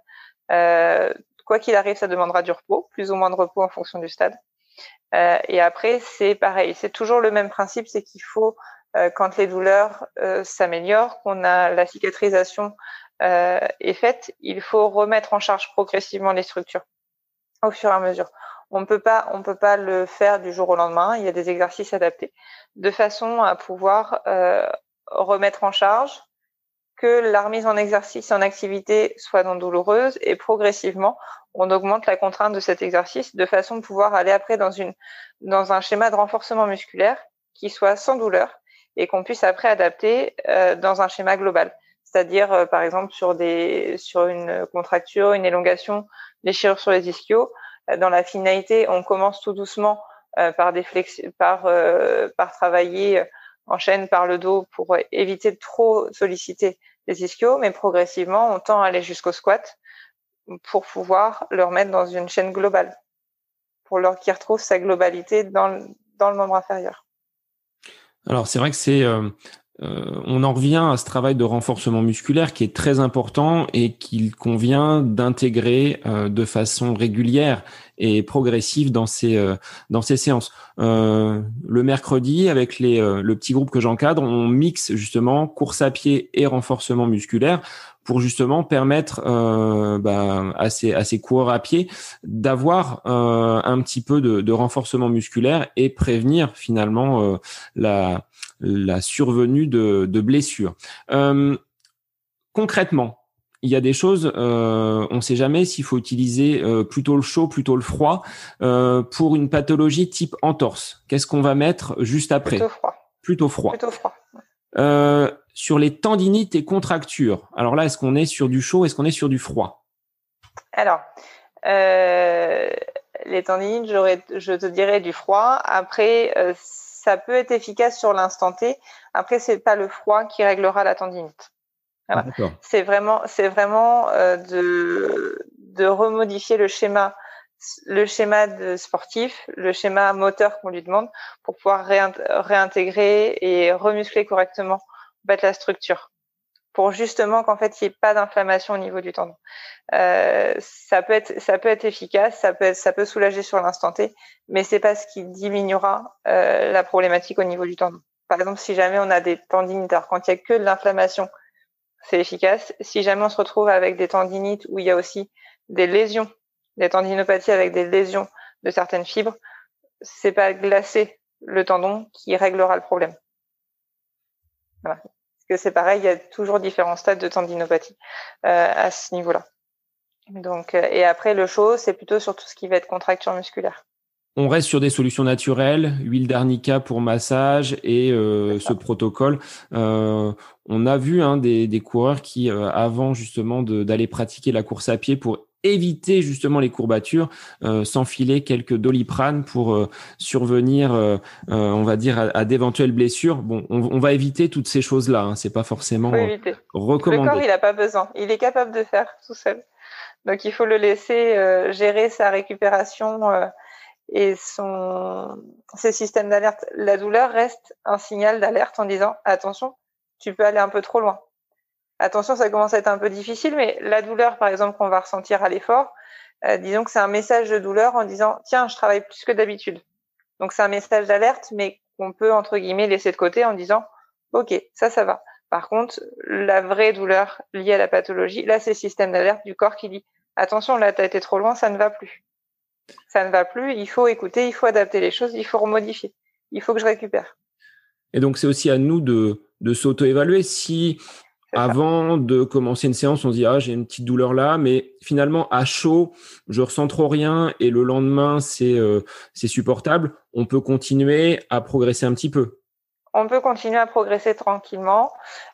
Euh, quoi qu'il arrive, ça demandera du repos, plus ou moins de repos en fonction du stade. Euh, et après c'est pareil, c'est toujours le même principe, c'est qu'il faut euh, quand les douleurs euh, s'améliorent, qu'on a la cicatrisation euh, est faite, il faut remettre en charge progressivement les structures au fur et à mesure. On ne peut pas, on peut pas le faire du jour au lendemain. Il y a des exercices adaptés de façon à pouvoir euh, remettre en charge que la remise en exercice en activité soit non douloureuse et progressivement on augmente la contrainte de cet exercice de façon à pouvoir aller après dans une dans un schéma de renforcement musculaire qui soit sans douleur et qu'on puisse après adapter dans un schéma global. C'est-à-dire, par exemple, sur des, sur une contracture, une élongation, déchirure sur les ischios, dans la finalité, on commence tout doucement par des par, par travailler en chaîne par le dos pour éviter de trop solliciter les ischios, mais progressivement, on tend à aller jusqu'au squat pour pouvoir le remettre dans une chaîne globale, pour leur qui retrouve sa globalité dans le, dans le membre inférieur. Alors c'est vrai que c'est euh, euh, on en revient à ce travail de renforcement musculaire qui est très important et qu'il convient d'intégrer euh, de façon régulière et progressive dans ces euh, dans ces séances. le mercredi, avec les le petit groupe que j'encadre, on mixe justement course à pied et renforcement musculaire pour justement permettre bah, à, ces, à ces coureurs à pied d'avoir un petit peu de, de, renforcement musculaire et prévenir finalement la la survenue de, blessures. Euh, concrètement, il y a des choses, euh, on ne sait jamais s'il faut utiliser euh, plutôt le chaud, plutôt le froid pour une pathologie type entorse. Qu'est-ce qu'on va mettre juste après? Plutôt froid. Plutôt froid. Plutôt froid. sur les tendinites et contractures. Alors là, est-ce qu'on est sur du chaud, est-ce qu'on est sur du froid? Alors, les tendinites, je te dirais du froid. Après, ça peut être efficace sur l'instant T. Après, c'est pas le froid qui réglera la tendinite. Ah, c'est vraiment, c'est vraiment euh, de, de remodifier le schéma, le schéma de sportif, le schéma moteur qu'on lui demande pour pouvoir réintégrer et remuscler correctement la structure pour justement qu'en fait il n'y ait pas d'inflammation au niveau du tendon. Euh, ça peut être ça peut être efficace, ça peut ça peut soulager sur l'instant T, mais c'est pas ce qui diminuera euh, la problématique au niveau du tendon. Par exemple, si jamais on a des tendinites, alors quand il y a que de l'inflammation, c'est efficace. Si jamais on se retrouve avec des tendinites où il y a aussi des lésions, des tendinopathies avec des lésions de certaines fibres, c'est pas glacer le tendon qui réglera le problème. Voilà que c'est pareil, il y a toujours différents stades de tendinopathie euh, à ce niveau-là. Donc, euh, et après, le chaud, c'est plutôt sur tout ce qui va être contracture musculaire. On reste sur des solutions naturelles, huile d'arnica pour massage et euh, ce protocole. on a vu hein, des, des, coureurs qui, avant justement d'aller pratiquer la course à pied pour éviter justement les courbatures, euh, s'enfiler quelques doliprane pour euh, survenir, euh, on va dire, à, d'éventuelles blessures. Bon, on, va éviter toutes ces choses-là. Hein. C'est pas forcément recommandé. Le corps, il n'a pas besoin. Il est capable de faire tout seul. Donc, il faut le laisser gérer sa récupération et son ses systèmes d'alerte. La douleur reste un signal d'alerte en disant attention, tu peux aller un peu trop loin attention, ça commence à être un peu difficile, mais la douleur, par exemple, qu'on va ressentir à l'effort, euh, disons que c'est un message de douleur en disant tiens, je travaille plus que d'habitude. Donc c'est un message d'alerte, mais qu'on peut entre guillemets laisser de côté en disant ok, ça, ça va. Par contre, la vraie douleur liée à la pathologie, là, c'est le système d'alerte du corps qui dit attention, là, tu été trop loin, ça ne va plus. Ça ne va plus, il faut écouter, il faut adapter les choses, il faut remodifier, il faut que je récupère. Et donc, c'est aussi à nous de, de s'auto-évaluer. Si avant de commencer une séance, on se dit ah j'ai une petite douleur là, mais finalement à chaud, je ressens trop rien et le lendemain c'est euh, c'est supportable. On peut continuer à progresser un petit peu. On peut continuer à progresser tranquillement,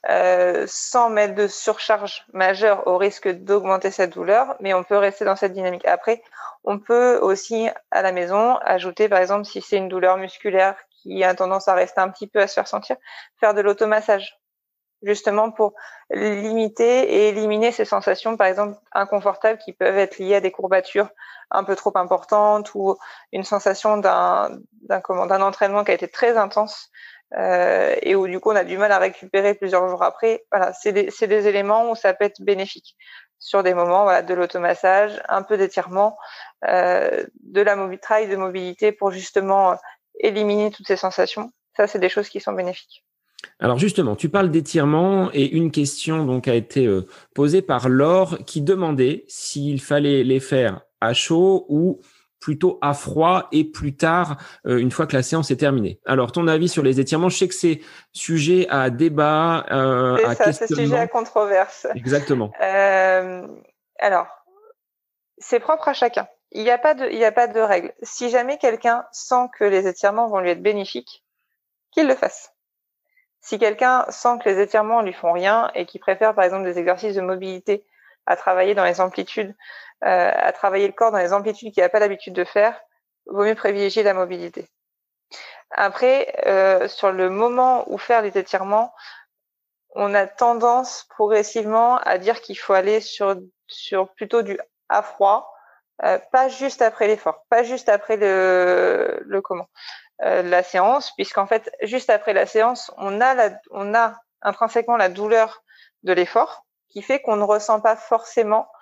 euh, sans mettre de surcharge majeure au risque d'augmenter cette douleur, mais on peut rester dans cette dynamique. Après, on peut aussi à la maison ajouter, par exemple, si c'est une douleur musculaire qui a tendance à rester un petit peu à se faire sentir, faire de l'automassage justement pour limiter et éliminer ces sensations, par exemple, inconfortables qui peuvent être liées à des courbatures un peu trop importantes ou une sensation d'un d'un entraînement qui a été très intense euh, et où du coup on a du mal à récupérer plusieurs jours après. Voilà, c'est des, des éléments où ça peut être bénéfique sur des moments voilà, de l'automassage, un peu d'étirement, euh, de la travail de mobilité pour justement éliminer toutes ces sensations. Ça, c'est des choses qui sont bénéfiques. Alors justement, tu parles d'étirement et une question donc a été euh, posée par Laure qui demandait s'il fallait les faire à chaud ou plutôt à froid et plus tard euh, une fois que la séance est terminée. Alors ton avis sur les étirements, je sais que c'est sujet à débat, euh, à ça, c'est sujet à controverse. Exactement. alors, c'est propre à chacun. Il n'y a pas de, il n'y a pas de règle. Si jamais quelqu'un sent que les étirements vont lui être bénéfiques, qu'il le fasse. Si quelqu'un sent que les étirements lui font rien et qu'il préfère par exemple des exercices de mobilité à travailler dans les amplitudes, euh, à travailler le corps dans les amplitudes qu'il n'a pas l'habitude de faire, vaut mieux privilégier la mobilité. Après, euh, sur le moment où faire les étirements, on a tendance progressivement à dire qu'il faut aller sur, sur plutôt du à froid, euh, pas juste après l'effort, pas juste après le, le comment, euh, la séance, puisqu'en fait, juste après la séance, on a, la, on a intrinsèquement la douleur de l'effort, qui fait qu'on ne ressent pas forcément euh,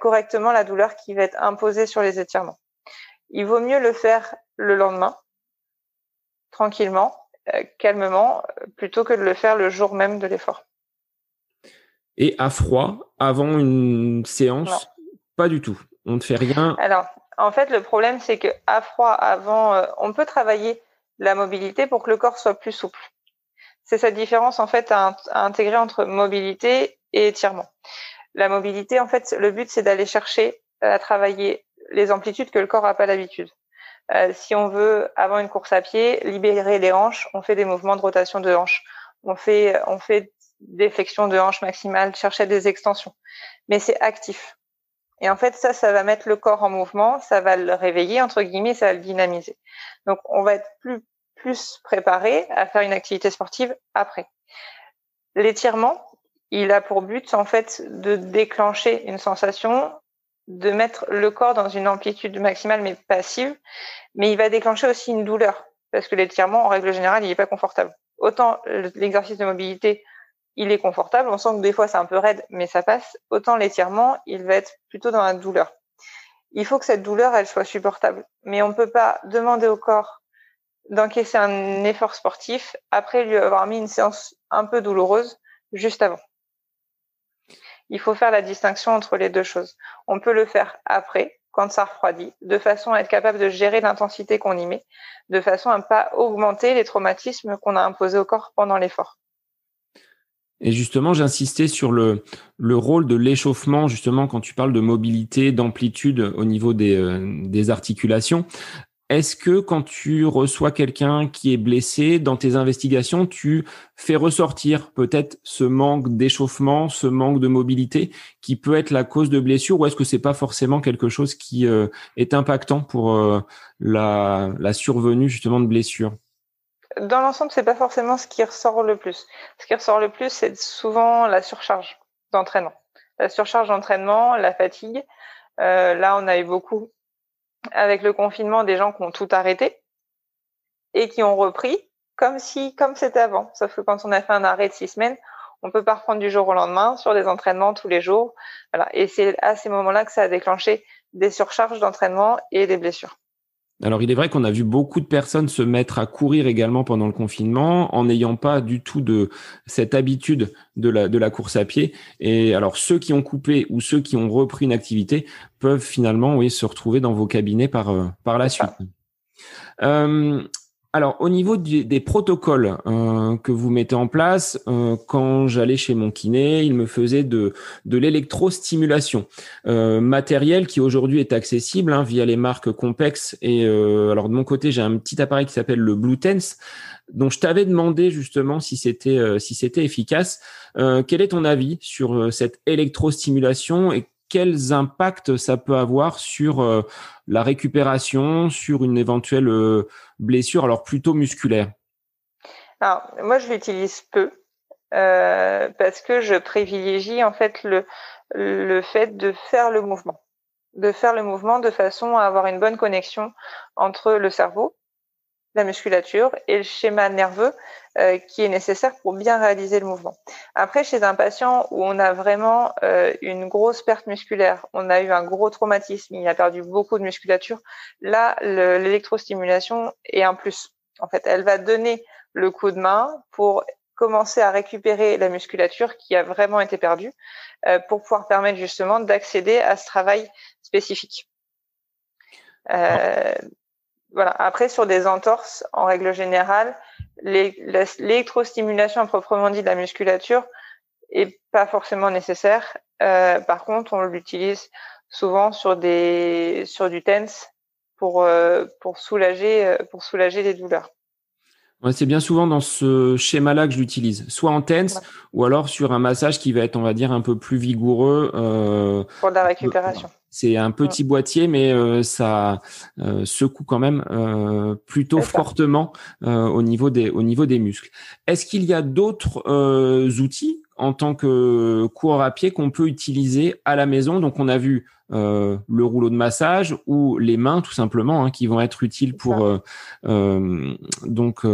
correctement la douleur qui va être imposée sur les étirements. Il vaut mieux le faire le lendemain, tranquillement, euh, calmement, plutôt que de le faire le jour même de l'effort. Et à froid, avant une séance, pas du tout. On ne fait rien. Alors, en fait, le problème, c'est que à froid, avant, euh, on peut travailler la mobilité pour que le corps soit plus souple. C'est cette différence, en fait, à, intégrer entre mobilité et étirement. La mobilité, en fait, le but, c'est d'aller chercher à travailler les amplitudes que le corps n'a pas l'habitude. Euh, si on veut, avant une course à pied, libérer les hanches, on fait des mouvements de rotation de hanches. On fait, on fait des flexions de hanches maximales, chercher des extensions. Mais c'est actif. Et en fait, ça, ça va mettre le corps en mouvement, ça va le réveiller, entre guillemets, ça va le dynamiser. Donc, on va être plus, plus préparé à faire une activité sportive après. L'étirement, il a pour but, en fait, de déclencher une sensation de mettre le corps dans une amplitude maximale mais passive, mais il va déclencher aussi une douleur parce que l'étirement, en règle générale, il n'est pas confortable. Autant l'exercice de mobilité, il est confortable, on sent que des fois c'est un peu raide, mais ça passe. Autant l'étirement, il va être plutôt dans la douleur. Il faut que cette douleur, elle soit supportable. Mais on ne peut pas demander au corps d'encaisser un effort sportif après lui avoir mis une séance un peu douloureuse juste avant il faut faire la distinction entre les deux choses. On peut le faire après, quand ça refroidit, de façon à être capable de gérer l'intensité qu'on y met, de façon à ne pas augmenter les traumatismes qu'on a imposés au corps pendant l'effort. Et justement, j'insistais sur le, le rôle de l'échauffement, justement, quand tu parles de mobilité, d'amplitude au niveau des, euh, des articulations. Est-ce que quand tu reçois quelqu'un qui est blessé dans tes investigations, tu fais ressortir peut-être ce manque d'échauffement, ce manque de mobilité qui peut être la cause de blessure ou est-ce que c'est pas forcément quelque chose qui euh, est impactant pour euh, la, survenue justement de blessures Dans l'ensemble, c'est pas forcément ce qui ressort le plus. Ce qui ressort le plus, c'est souvent la surcharge d'entraînement. La surcharge d'entraînement, la fatigue. Euh, là, on a eu beaucoup avec le confinement des gens qui ont tout arrêté et qui ont repris comme si, comme c'était avant. Sauf que quand on a fait un arrêt de six semaines, on peut pas reprendre du jour au lendemain sur des entraînements tous les jours. Voilà. Et c'est à ces moments-là que ça a déclenché des surcharges d'entraînement et des blessures. Alors il est vrai qu'on a vu beaucoup de personnes se mettre à courir également pendant le confinement en n'ayant pas du tout de cette habitude de la, de la course à pied. Et alors ceux qui ont coupé ou ceux qui ont repris une activité peuvent finalement oui, se retrouver dans vos cabinets par, euh, par la suite. Euh, alors, au niveau des protocoles euh, que vous mettez en place, euh, quand j'allais chez mon kiné, il me faisait de, l'électrostimulation euh, matériel qui aujourd'hui est accessible hein, via les marques Compex. Et alors de mon côté, j'ai un petit appareil qui s'appelle le Bluetense, dont je t'avais demandé justement si c'était efficace. quel est ton avis sur cette électrostimulation quels impacts ça peut avoir sur euh, la récupération, sur une éventuelle euh, blessure, alors plutôt musculaire? Alors, moi, je l'utilise peu euh, parce que je privilégie en fait le, le fait de faire le mouvement, de faire le mouvement de façon à avoir une bonne connexion entre le cerveau la musculature et le schéma nerveux euh, qui est nécessaire pour bien réaliser le mouvement. Après, chez un patient où on a vraiment euh, une grosse perte musculaire, on a eu un gros traumatisme, il a perdu beaucoup de musculature, là, l'électrostimulation est un plus. En fait, elle va donner le coup de main pour commencer à récupérer la musculature qui a vraiment été perdue euh, pour pouvoir permettre justement d'accéder à ce travail spécifique. Euh, voilà. Après, sur des entorses, en règle générale, l'électrostimulation à proprement dit de la musculature est pas forcément nécessaire. Euh, par contre, on l'utilise souvent sur des sur du TENS pour euh, pour soulager euh, pour soulager les douleurs. c'est bien souvent dans ce schéma-là que je l'utilise, soit en tense ou alors sur un massage qui va être, on va dire, un peu plus vigoureux. Euh, Pour la récupération. C'est un petit boîtier, mais euh, ça euh, secoue quand même euh, plutôt fortement au niveau des au niveau des muscles. Est-ce qu'il y a d'autres outils en tant que coureur à pied qu'on peut utiliser à la maison Donc on a vu euh, le rouleau de massage ou les mains tout simplement hein, qui vont être utiles pour euh, euh, donc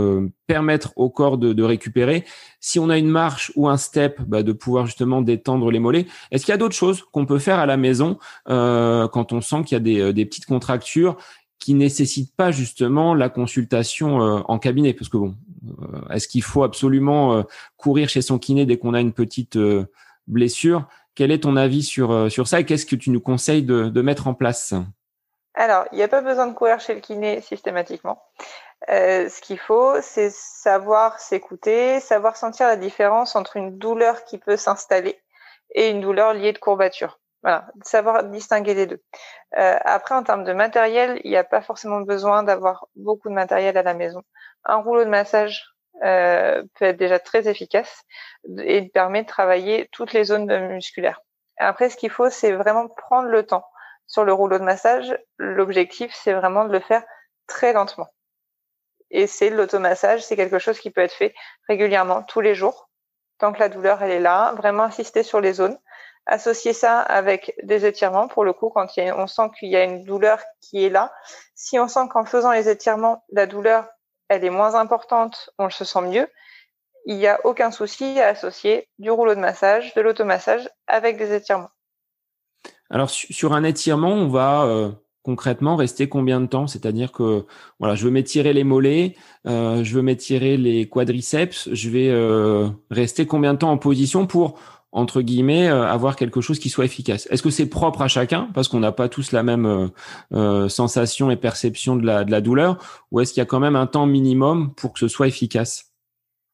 permettre au corps de, récupérer. Si on a une marche ou un step, bah, de pouvoir justement détendre les mollets. Est-ce qu'il y a d'autres choses qu'on peut faire à la maison quand on sent qu'il y a des, des petites contractures qui nécessitent pas justement la consultation en cabinet? Parce que bon est-ce qu'il faut absolument courir chez son kiné dès qu'on a une petite blessure? Quel est ton avis sur, euh, sur ça et qu'est-ce que tu nous conseilles de, mettre en place? Alors, il n'y a pas besoin de courir chez le kiné systématiquement. Euh, ce qu'il faut, c'est savoir s'écouter, savoir sentir la différence entre une douleur qui peut s'installer et une douleur liée de courbature. Voilà, savoir distinguer les deux. Euh, après, en termes de matériel, il n'y a pas forcément besoin d'avoir beaucoup de matériel à la maison. Un rouleau de massage euh, peut être déjà très efficace et permet de travailler toutes les zones musculaires. Après, ce qu'il faut, c'est vraiment prendre le temps. Sur le rouleau de massage, l'objectif, c'est vraiment de le faire très lentement. Et c'est l'automassage, c'est quelque chose qui peut être fait régulièrement, tous les jours, tant que la douleur elle est là. Vraiment insister sur les zones, associer ça avec des étirements. Pour le coup, quand on sent qu'il y a une douleur qui est là, si on sent qu'en faisant les étirements, la douleur elle est moins importante, on se sent mieux, il n'y a aucun souci à associer du rouleau de massage, de l'automassage avec des étirements. Alors sur un étirement, on va euh, concrètement rester combien de temps? C'est-à-dire que voilà, je veux m'étirer les mollets, euh, je veux m'étirer les quadriceps, je vais euh, rester combien de temps en position pour entre guillemets, euh, avoir quelque chose qui soit efficace. Est-ce que c'est propre à chacun parce qu'on n'a pas tous la même euh, euh, sensation et perception de la, douleur, ou est-ce qu'il y a quand même un temps minimum pour que ce soit efficace?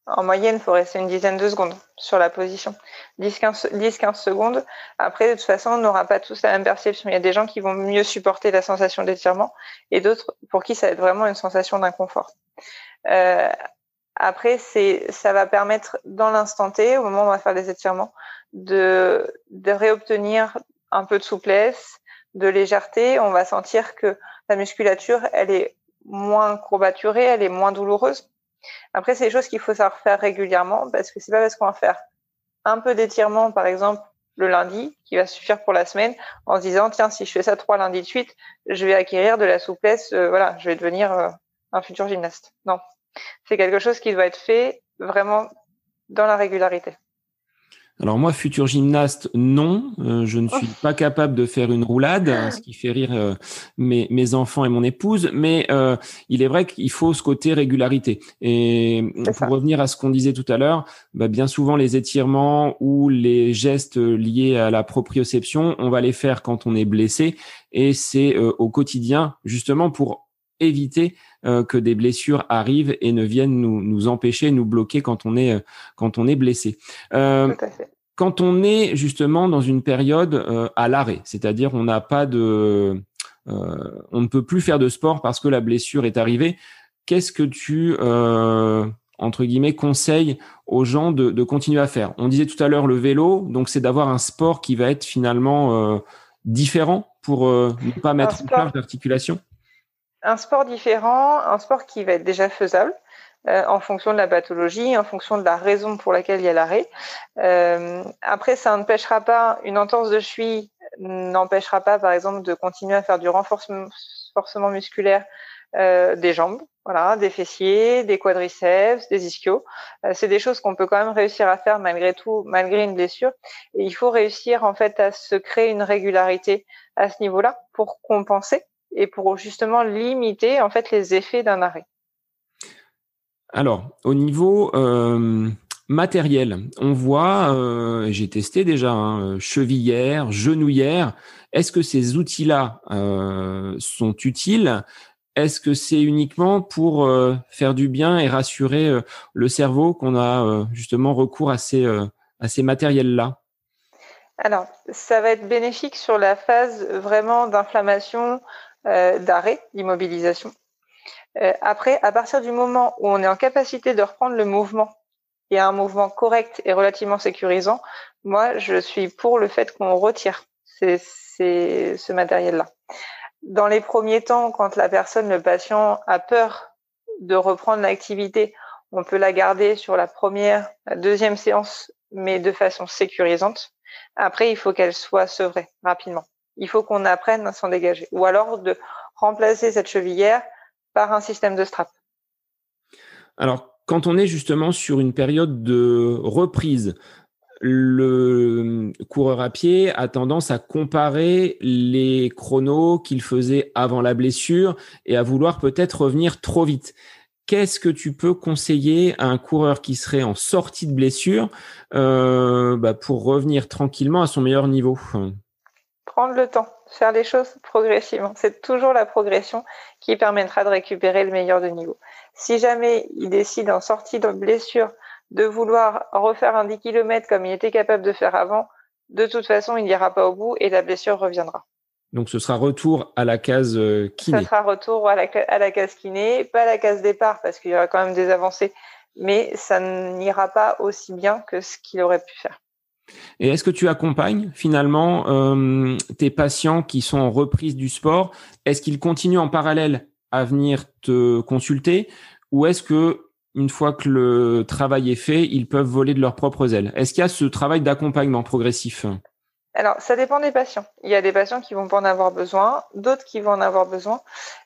En moyenne, il faut rester une dizaine de secondes sur la position. 10-15 secondes. Après, de toute façon, on n'aura pas tous la même perception. Il y a des gens qui vont mieux supporter la sensation d'étirement et d'autres pour qui ça va être vraiment une sensation d'inconfort. Après, c'est, ça va permettre dans l'instant T, au moment où on va faire les étirements, de, de réobtenir un peu de souplesse, de légèreté. On va sentir que la musculature, elle est moins courbaturée, elle est moins douloureuse. Après, c'est des choses qu'il faut savoir faire régulièrement parce que c'est pas parce qu'on va faire un peu d'étirement, par exemple, le lundi, qui va suffire pour la semaine, en se disant, tiens, si je fais ça trois lundis de suite, je vais acquérir de la souplesse, euh, voilà, je vais devenir euh, un futur gymnaste. Non. C'est quelque chose qui doit être fait vraiment dans la régularité. Alors moi, futur gymnaste, non, euh, je ne suis pas capable de faire une roulade, ce qui fait rire euh, mes, mes, enfants et mon épouse, mais euh, il est vrai qu'il faut ce côté régularité. Et pour revenir à ce qu'on disait tout à l'heure, bah, bien souvent les étirements ou les gestes liés à la proprioception, on va les faire quand on est blessé, et c'est au quotidien justement pour éviter euh, que des blessures arrivent et ne viennent nous, nous empêcher, nous bloquer quand on est, quand on est blessé. Euh, quand on est justement dans une période euh, à l'arrêt, c'est-à-dire on n'a pas de, on ne peut plus faire de sport parce que la blessure est arrivée. Qu'est-ce que tu entre guillemets conseilles aux gens de, de, continuer à faire? On disait tout à l'heure le vélo, donc c'est d'avoir un sport qui va être finalement différent pour ne pas mettre en charge d'articulation? Un sport différent, un sport qui va être déjà faisable euh, en fonction de la pathologie, en fonction de la raison pour laquelle il y a l'arrêt. Euh, après, ça n'empêchera pas, une entorse de cheville n'empêchera pas, par exemple, de continuer à faire du renforcement musculaire euh, des jambes, voilà, des fessiers, des quadriceps, des ischios. C'est des choses qu'on peut quand même réussir à faire malgré tout, malgré une blessure. Et il faut réussir en fait à se créer une régularité à ce niveau-là pour compenser et pour justement limiter en fait les effets d'un arrêt. Alors, au niveau euh, matériel, on voit, euh, j'ai testé déjà, hein, chevillère, genouillère. Est-ce que ces outils-là euh, sont utiles? Est-ce que c'est uniquement pour faire du bien et rassurer le cerveau qu'on a justement recours à ces, à ces matériels-là? Alors, ça va être bénéfique sur la phase vraiment d'inflammation, d'arrêt, d'immobilisation. Euh, après, à partir du moment où on est en capacité de reprendre le mouvement et un mouvement correct et relativement sécurisant, moi, je suis pour le fait qu'on retire ces, ce matériel-là. Dans les premiers temps, quand la personne, le patient, a peur de reprendre l'activité, on peut la garder sur la première, la deuxième séance, mais de façon sécurisante. Après, il faut qu'elle soit sevrée rapidement. Il faut qu'on apprenne à s'en dégager. Ou alors de remplacer cette chevillère par un système de strap. Alors, quand on est justement sur une période de reprise, le coureur à pied a tendance à comparer les chronos qu'il faisait avant la blessure et à vouloir peut-être revenir trop vite. Qu'est-ce que tu peux conseiller à un coureur qui serait en sortie de blessure euh, bah, pour revenir tranquillement à son meilleur niveau? Prendre le temps, faire les choses progressivement. C'est toujours la progression qui permettra de récupérer le meilleur de niveau. Si jamais il décide en sortie de blessure de vouloir refaire un 10 km comme il était capable de faire avant, de toute façon, il n'ira pas au bout et la blessure reviendra. Donc ce sera retour à la case euh, kiné. Ça sera retour à la, à la case kiné, pas à la case départ parce qu'il y aura quand même des avancées, mais ça n'ira pas aussi bien que ce qu'il aurait pu faire. Et est-ce que tu accompagnes finalement euh, tes patients qui sont en reprise du sport? Est-ce qu'ils continuent en parallèle à venir te consulter? Ou est-ce que une fois que le travail est fait, ils peuvent voler de leurs propres ailes? Est-ce qu'il y a ce travail d'accompagnement progressif? Alors, ça dépend des patients. Il y a des patients qui vont pas en avoir besoin, d'autres qui vont en avoir besoin.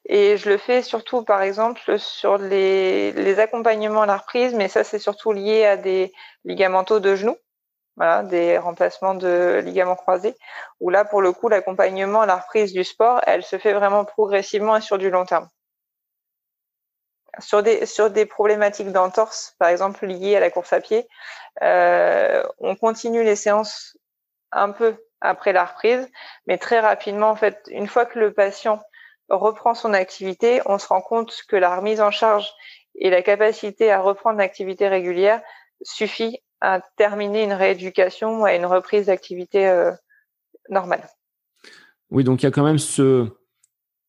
Et je le fais surtout, par exemple, sur les, les accompagnements à la reprise, mais ça, c'est surtout lié à des ligamentaux de genoux, voilà, des remplacements de ligaments croisés, où là, pour le coup, l'accompagnement la reprise du sport, elle se fait vraiment progressivement et sur du long terme. Sur des, sur des problématiques d'entorse, par exemple liées à la course à pied, euh, on continue les séances un peu après la reprise, mais très rapidement, en fait, une fois que le patient reprend son activité, on se rend compte que la remise en charge et la capacité à reprendre l'activité régulière suffit à terminer une rééducation à une reprise d'activité euh, normale. Oui, donc il y a quand même ce,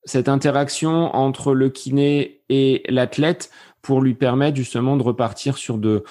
cette interaction entre le kiné et l'athlète pour lui permettre justement de repartir sur de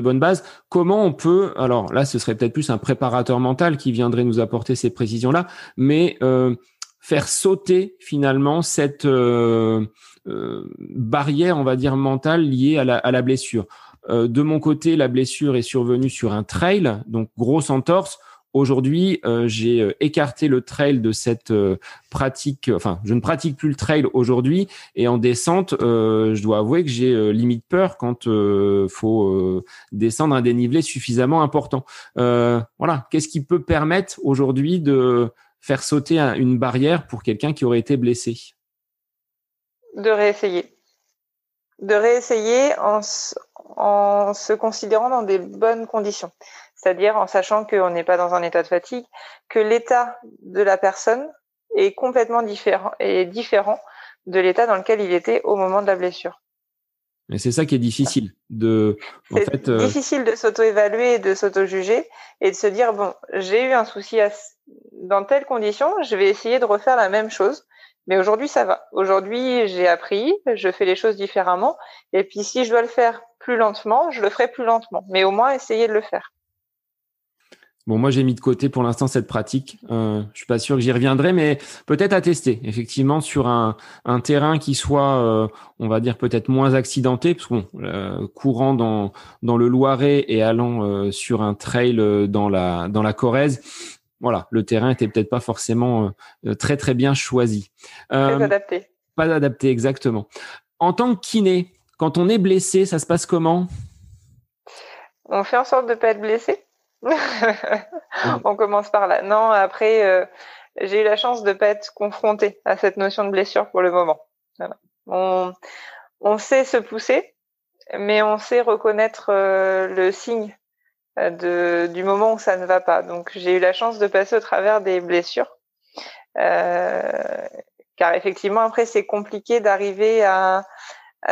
bonnes bases. Comment on peut alors là ce serait peut-être plus un préparateur mental qui viendrait nous apporter ces précisions là, mais euh, faire sauter finalement cette euh, barrière on va dire mentale liée à la blessure. De mon côté, la blessure est survenue sur un trail, donc grosse entorse Aujourd'hui, euh, j'ai euh, écarté le trail de cette euh, pratique. Enfin, je ne pratique plus le trail aujourd'hui. Et en descente, je dois avouer que j'ai limite peur quand il faut descendre un dénivelé suffisamment important. voilà. Qu'est-ce qui peut permettre aujourd'hui de faire sauter une barrière pour quelqu'un qui aurait été blessé? De réessayer. De réessayer en, en se considérant dans des bonnes conditions c'est-à-dire en sachant qu'on n'est pas dans un état de fatigue, que l'état de la personne est complètement différent et différent de l'état dans lequel il était au moment de la blessure. Mais c'est ça qui est difficile de. En fait, euh, difficile de s'auto-évaluer et de s'auto-juger et de se dire bon, j'ai eu un souci dans telle condition, je vais essayer de refaire la même chose. Mais aujourd'hui, ça va. Aujourd'hui, j'ai appris, je fais les choses différemment. Et puis, si je dois le faire plus lentement, je le ferai plus lentement. Mais au moins, essayer de le faire. Bon, moi j'ai mis de côté pour l'instant cette pratique. Euh, je suis pas sûr que j'y reviendrai, mais peut-être à tester. Effectivement, sur un, terrain qui soit, euh, on va dire peut-être moins accidenté, parce que bon, euh, courant dans le Loiret et allant euh, sur un trail dans la Corrèze, voilà, le terrain était peut-être pas forcément très très bien choisi. Pas adapté. Pas adapté, exactement. En tant que kiné, quand on est blessé, ça se passe comment? On fait en sorte de pas être blessé. on commence par là. Non, après, euh, j'ai eu la chance de ne pas être confrontée à cette notion de blessure pour le moment. On, on, sait se pousser, mais on sait reconnaître euh, le signe euh, de, du moment où ça ne va pas. Donc, j'ai eu la chance de passer au travers des blessures. car effectivement, après, c'est compliqué d'arriver à,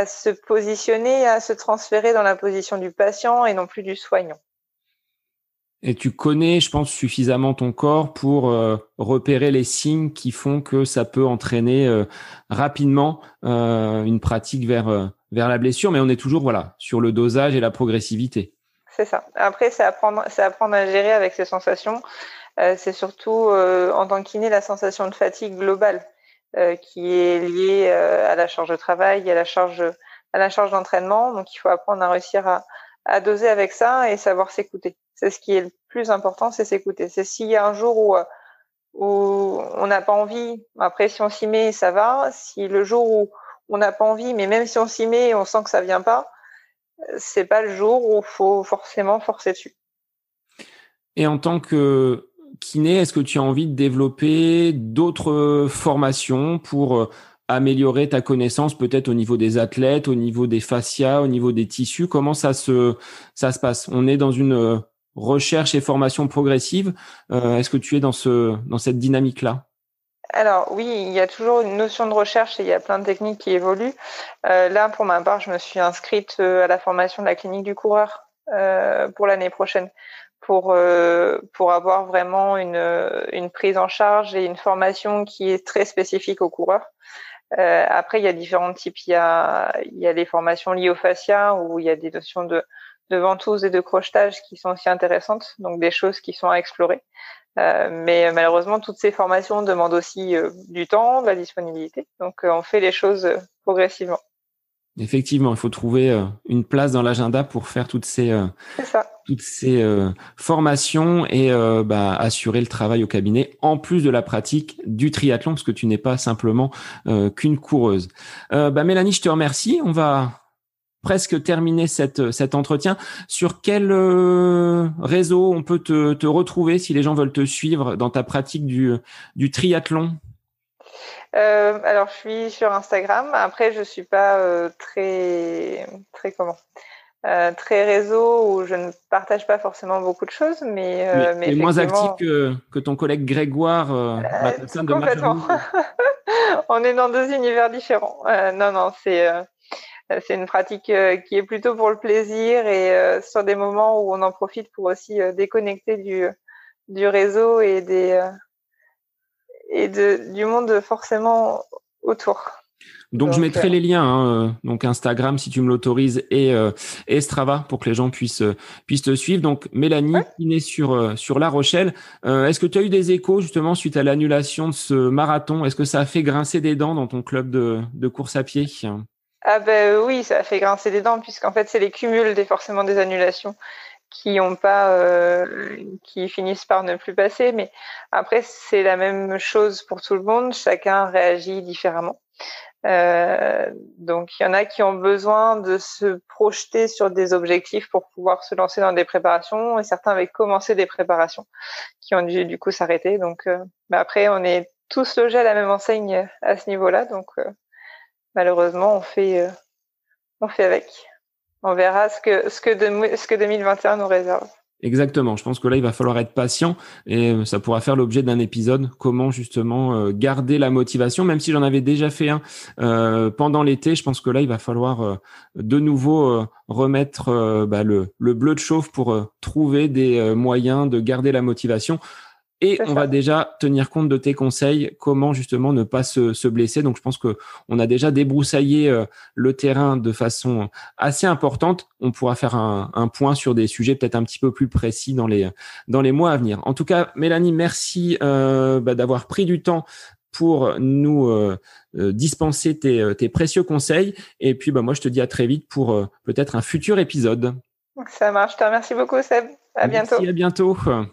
se positionner, à se transférer dans la position du patient et non plus du soignant. Et tu connais, je pense, suffisamment ton corps pour euh, repérer les signes qui font que ça peut entraîner euh, rapidement euh, une pratique vers vers la blessure, mais on est toujours voilà sur le dosage et la progressivité. C'est ça. Après, c'est apprendre, c'est apprendre à gérer avec ses sensations. c'est surtout en tant qu'iné la sensation de fatigue globale qui est liée à la charge de travail, à la charge à la charge d'entraînement. Donc, il faut apprendre à réussir à, à doser avec ça et savoir s'écouter. C'est ce qui est le plus important, c'est s'écouter. C'est s'il y a un jour où, euh, où on n'a pas envie, après si on s'y met, ça va. Si le jour où on n'a pas envie, mais même si on s'y met, on sent que ça vient pas, c'est pas le jour où faut forcément forcer dessus. Et en tant que kiné, est-ce que tu as envie de développer d'autres formations pour euh, améliorer ta connaissance peut-être au niveau des athlètes, au niveau des fascias, au niveau des tissus? Comment ça se ça se passe? On est dans une euh, recherche et formation progressive. Euh, est-ce que tu es dans ce dans cette dynamique là alors oui, il y a toujours une notion de recherche et il y a plein de techniques qui évoluent. Euh, là, pour ma part, je me suis inscrite à la formation de la clinique du coureur pour l'année prochaine pour pour avoir vraiment une une prise en charge et une formation qui est très spécifique aux coureurs. Euh, après, il y a différents types. Il y a, il y a formations liées au fascia où il y a des notions de, de ventouse et de crochetage qui sont aussi intéressantes, donc des choses qui sont à explorer. Euh, mais malheureusement, toutes ces formations demandent aussi euh, du temps, de la disponibilité. Donc, euh, on fait les choses progressivement. Effectivement, il faut trouver une place dans l'agenda pour faire toutes ces toutes ces formations et bah, assurer le travail au cabinet en plus de la pratique du triathlon parce que tu n'es pas simplement qu'une coureuse. Bah, Mélanie, je te remercie. On va presque terminer cette, cet entretien. Sur quel réseau on peut te, te retrouver si les gens veulent te suivre dans ta pratique du, du triathlon? Euh, alors, je suis sur Instagram. Après, je suis pas euh, très, très comment, euh, très réseau où je ne partage pas forcément beaucoup de choses, mais mais, mais moins actif que, que ton collègue Grégoire de complètement. On est dans deux univers différents. non, non, c'est c'est une pratique qui est plutôt pour le plaisir et sur des moments où on en profite pour aussi déconnecter du du réseau et des et de, du monde forcément autour. Donc, je mettrai euh, les liens, hein, euh, donc Instagram si tu me l'autorises et, euh, et Strava pour que les gens puissent puissent te suivre. Donc Mélanie, qui est sur sur La Rochelle. Est-ce que tu as eu des échos justement suite à l'annulation de ce marathon? Est-ce que ça a fait grincer des dents dans ton club de, de course à pied? Ah ben oui, ça a fait grincer des dents puisqu'en fait c'est les cumuls des forcément des annulations qui pas, euh, finissent par ne plus passer. Mais après, c'est la même chose pour tout le monde. Chacun réagit différemment. Euh, donc, il y en a qui ont besoin de se projeter sur des objectifs pour pouvoir se lancer dans des préparations, et certains avaient commencé des préparations qui ont dû du coup s'arrêter. Donc, euh, bah, après, on est tous logés à la même enseigne à ce niveau-là. Donc, malheureusement, on fait, euh, on fait avec on verra ce que, ce que, ce que 2021 nous réserve. Exactement. Je pense que là, il va falloir être patient et euh, ça pourra faire l'objet d'un épisode. Comment justement euh, garder la motivation, même si j'en avais déjà fait un pendant l'été. Je pense que là, il va falloir de nouveau remettre bah, le bleu de chauffe pour trouver des moyens de garder la motivation. Et on va déjà tenir compte de tes conseils, comment justement ne pas se, se blesser. Donc je pense que on a déjà débroussaillé euh, le terrain de façon assez importante. On pourra faire un, un point sur des sujets peut-être un petit peu plus précis dans les dans les mois à venir. En tout cas, Mélanie, merci euh, bah, d'avoir pris du temps pour nous euh, euh dispenser tes, tes, précieux conseils. Et puis, bah, moi, je te dis à très vite pour peut-être un futur épisode. Ça marche. Je te remercie beaucoup, Seb. À Merci, bientôt. À bientôt.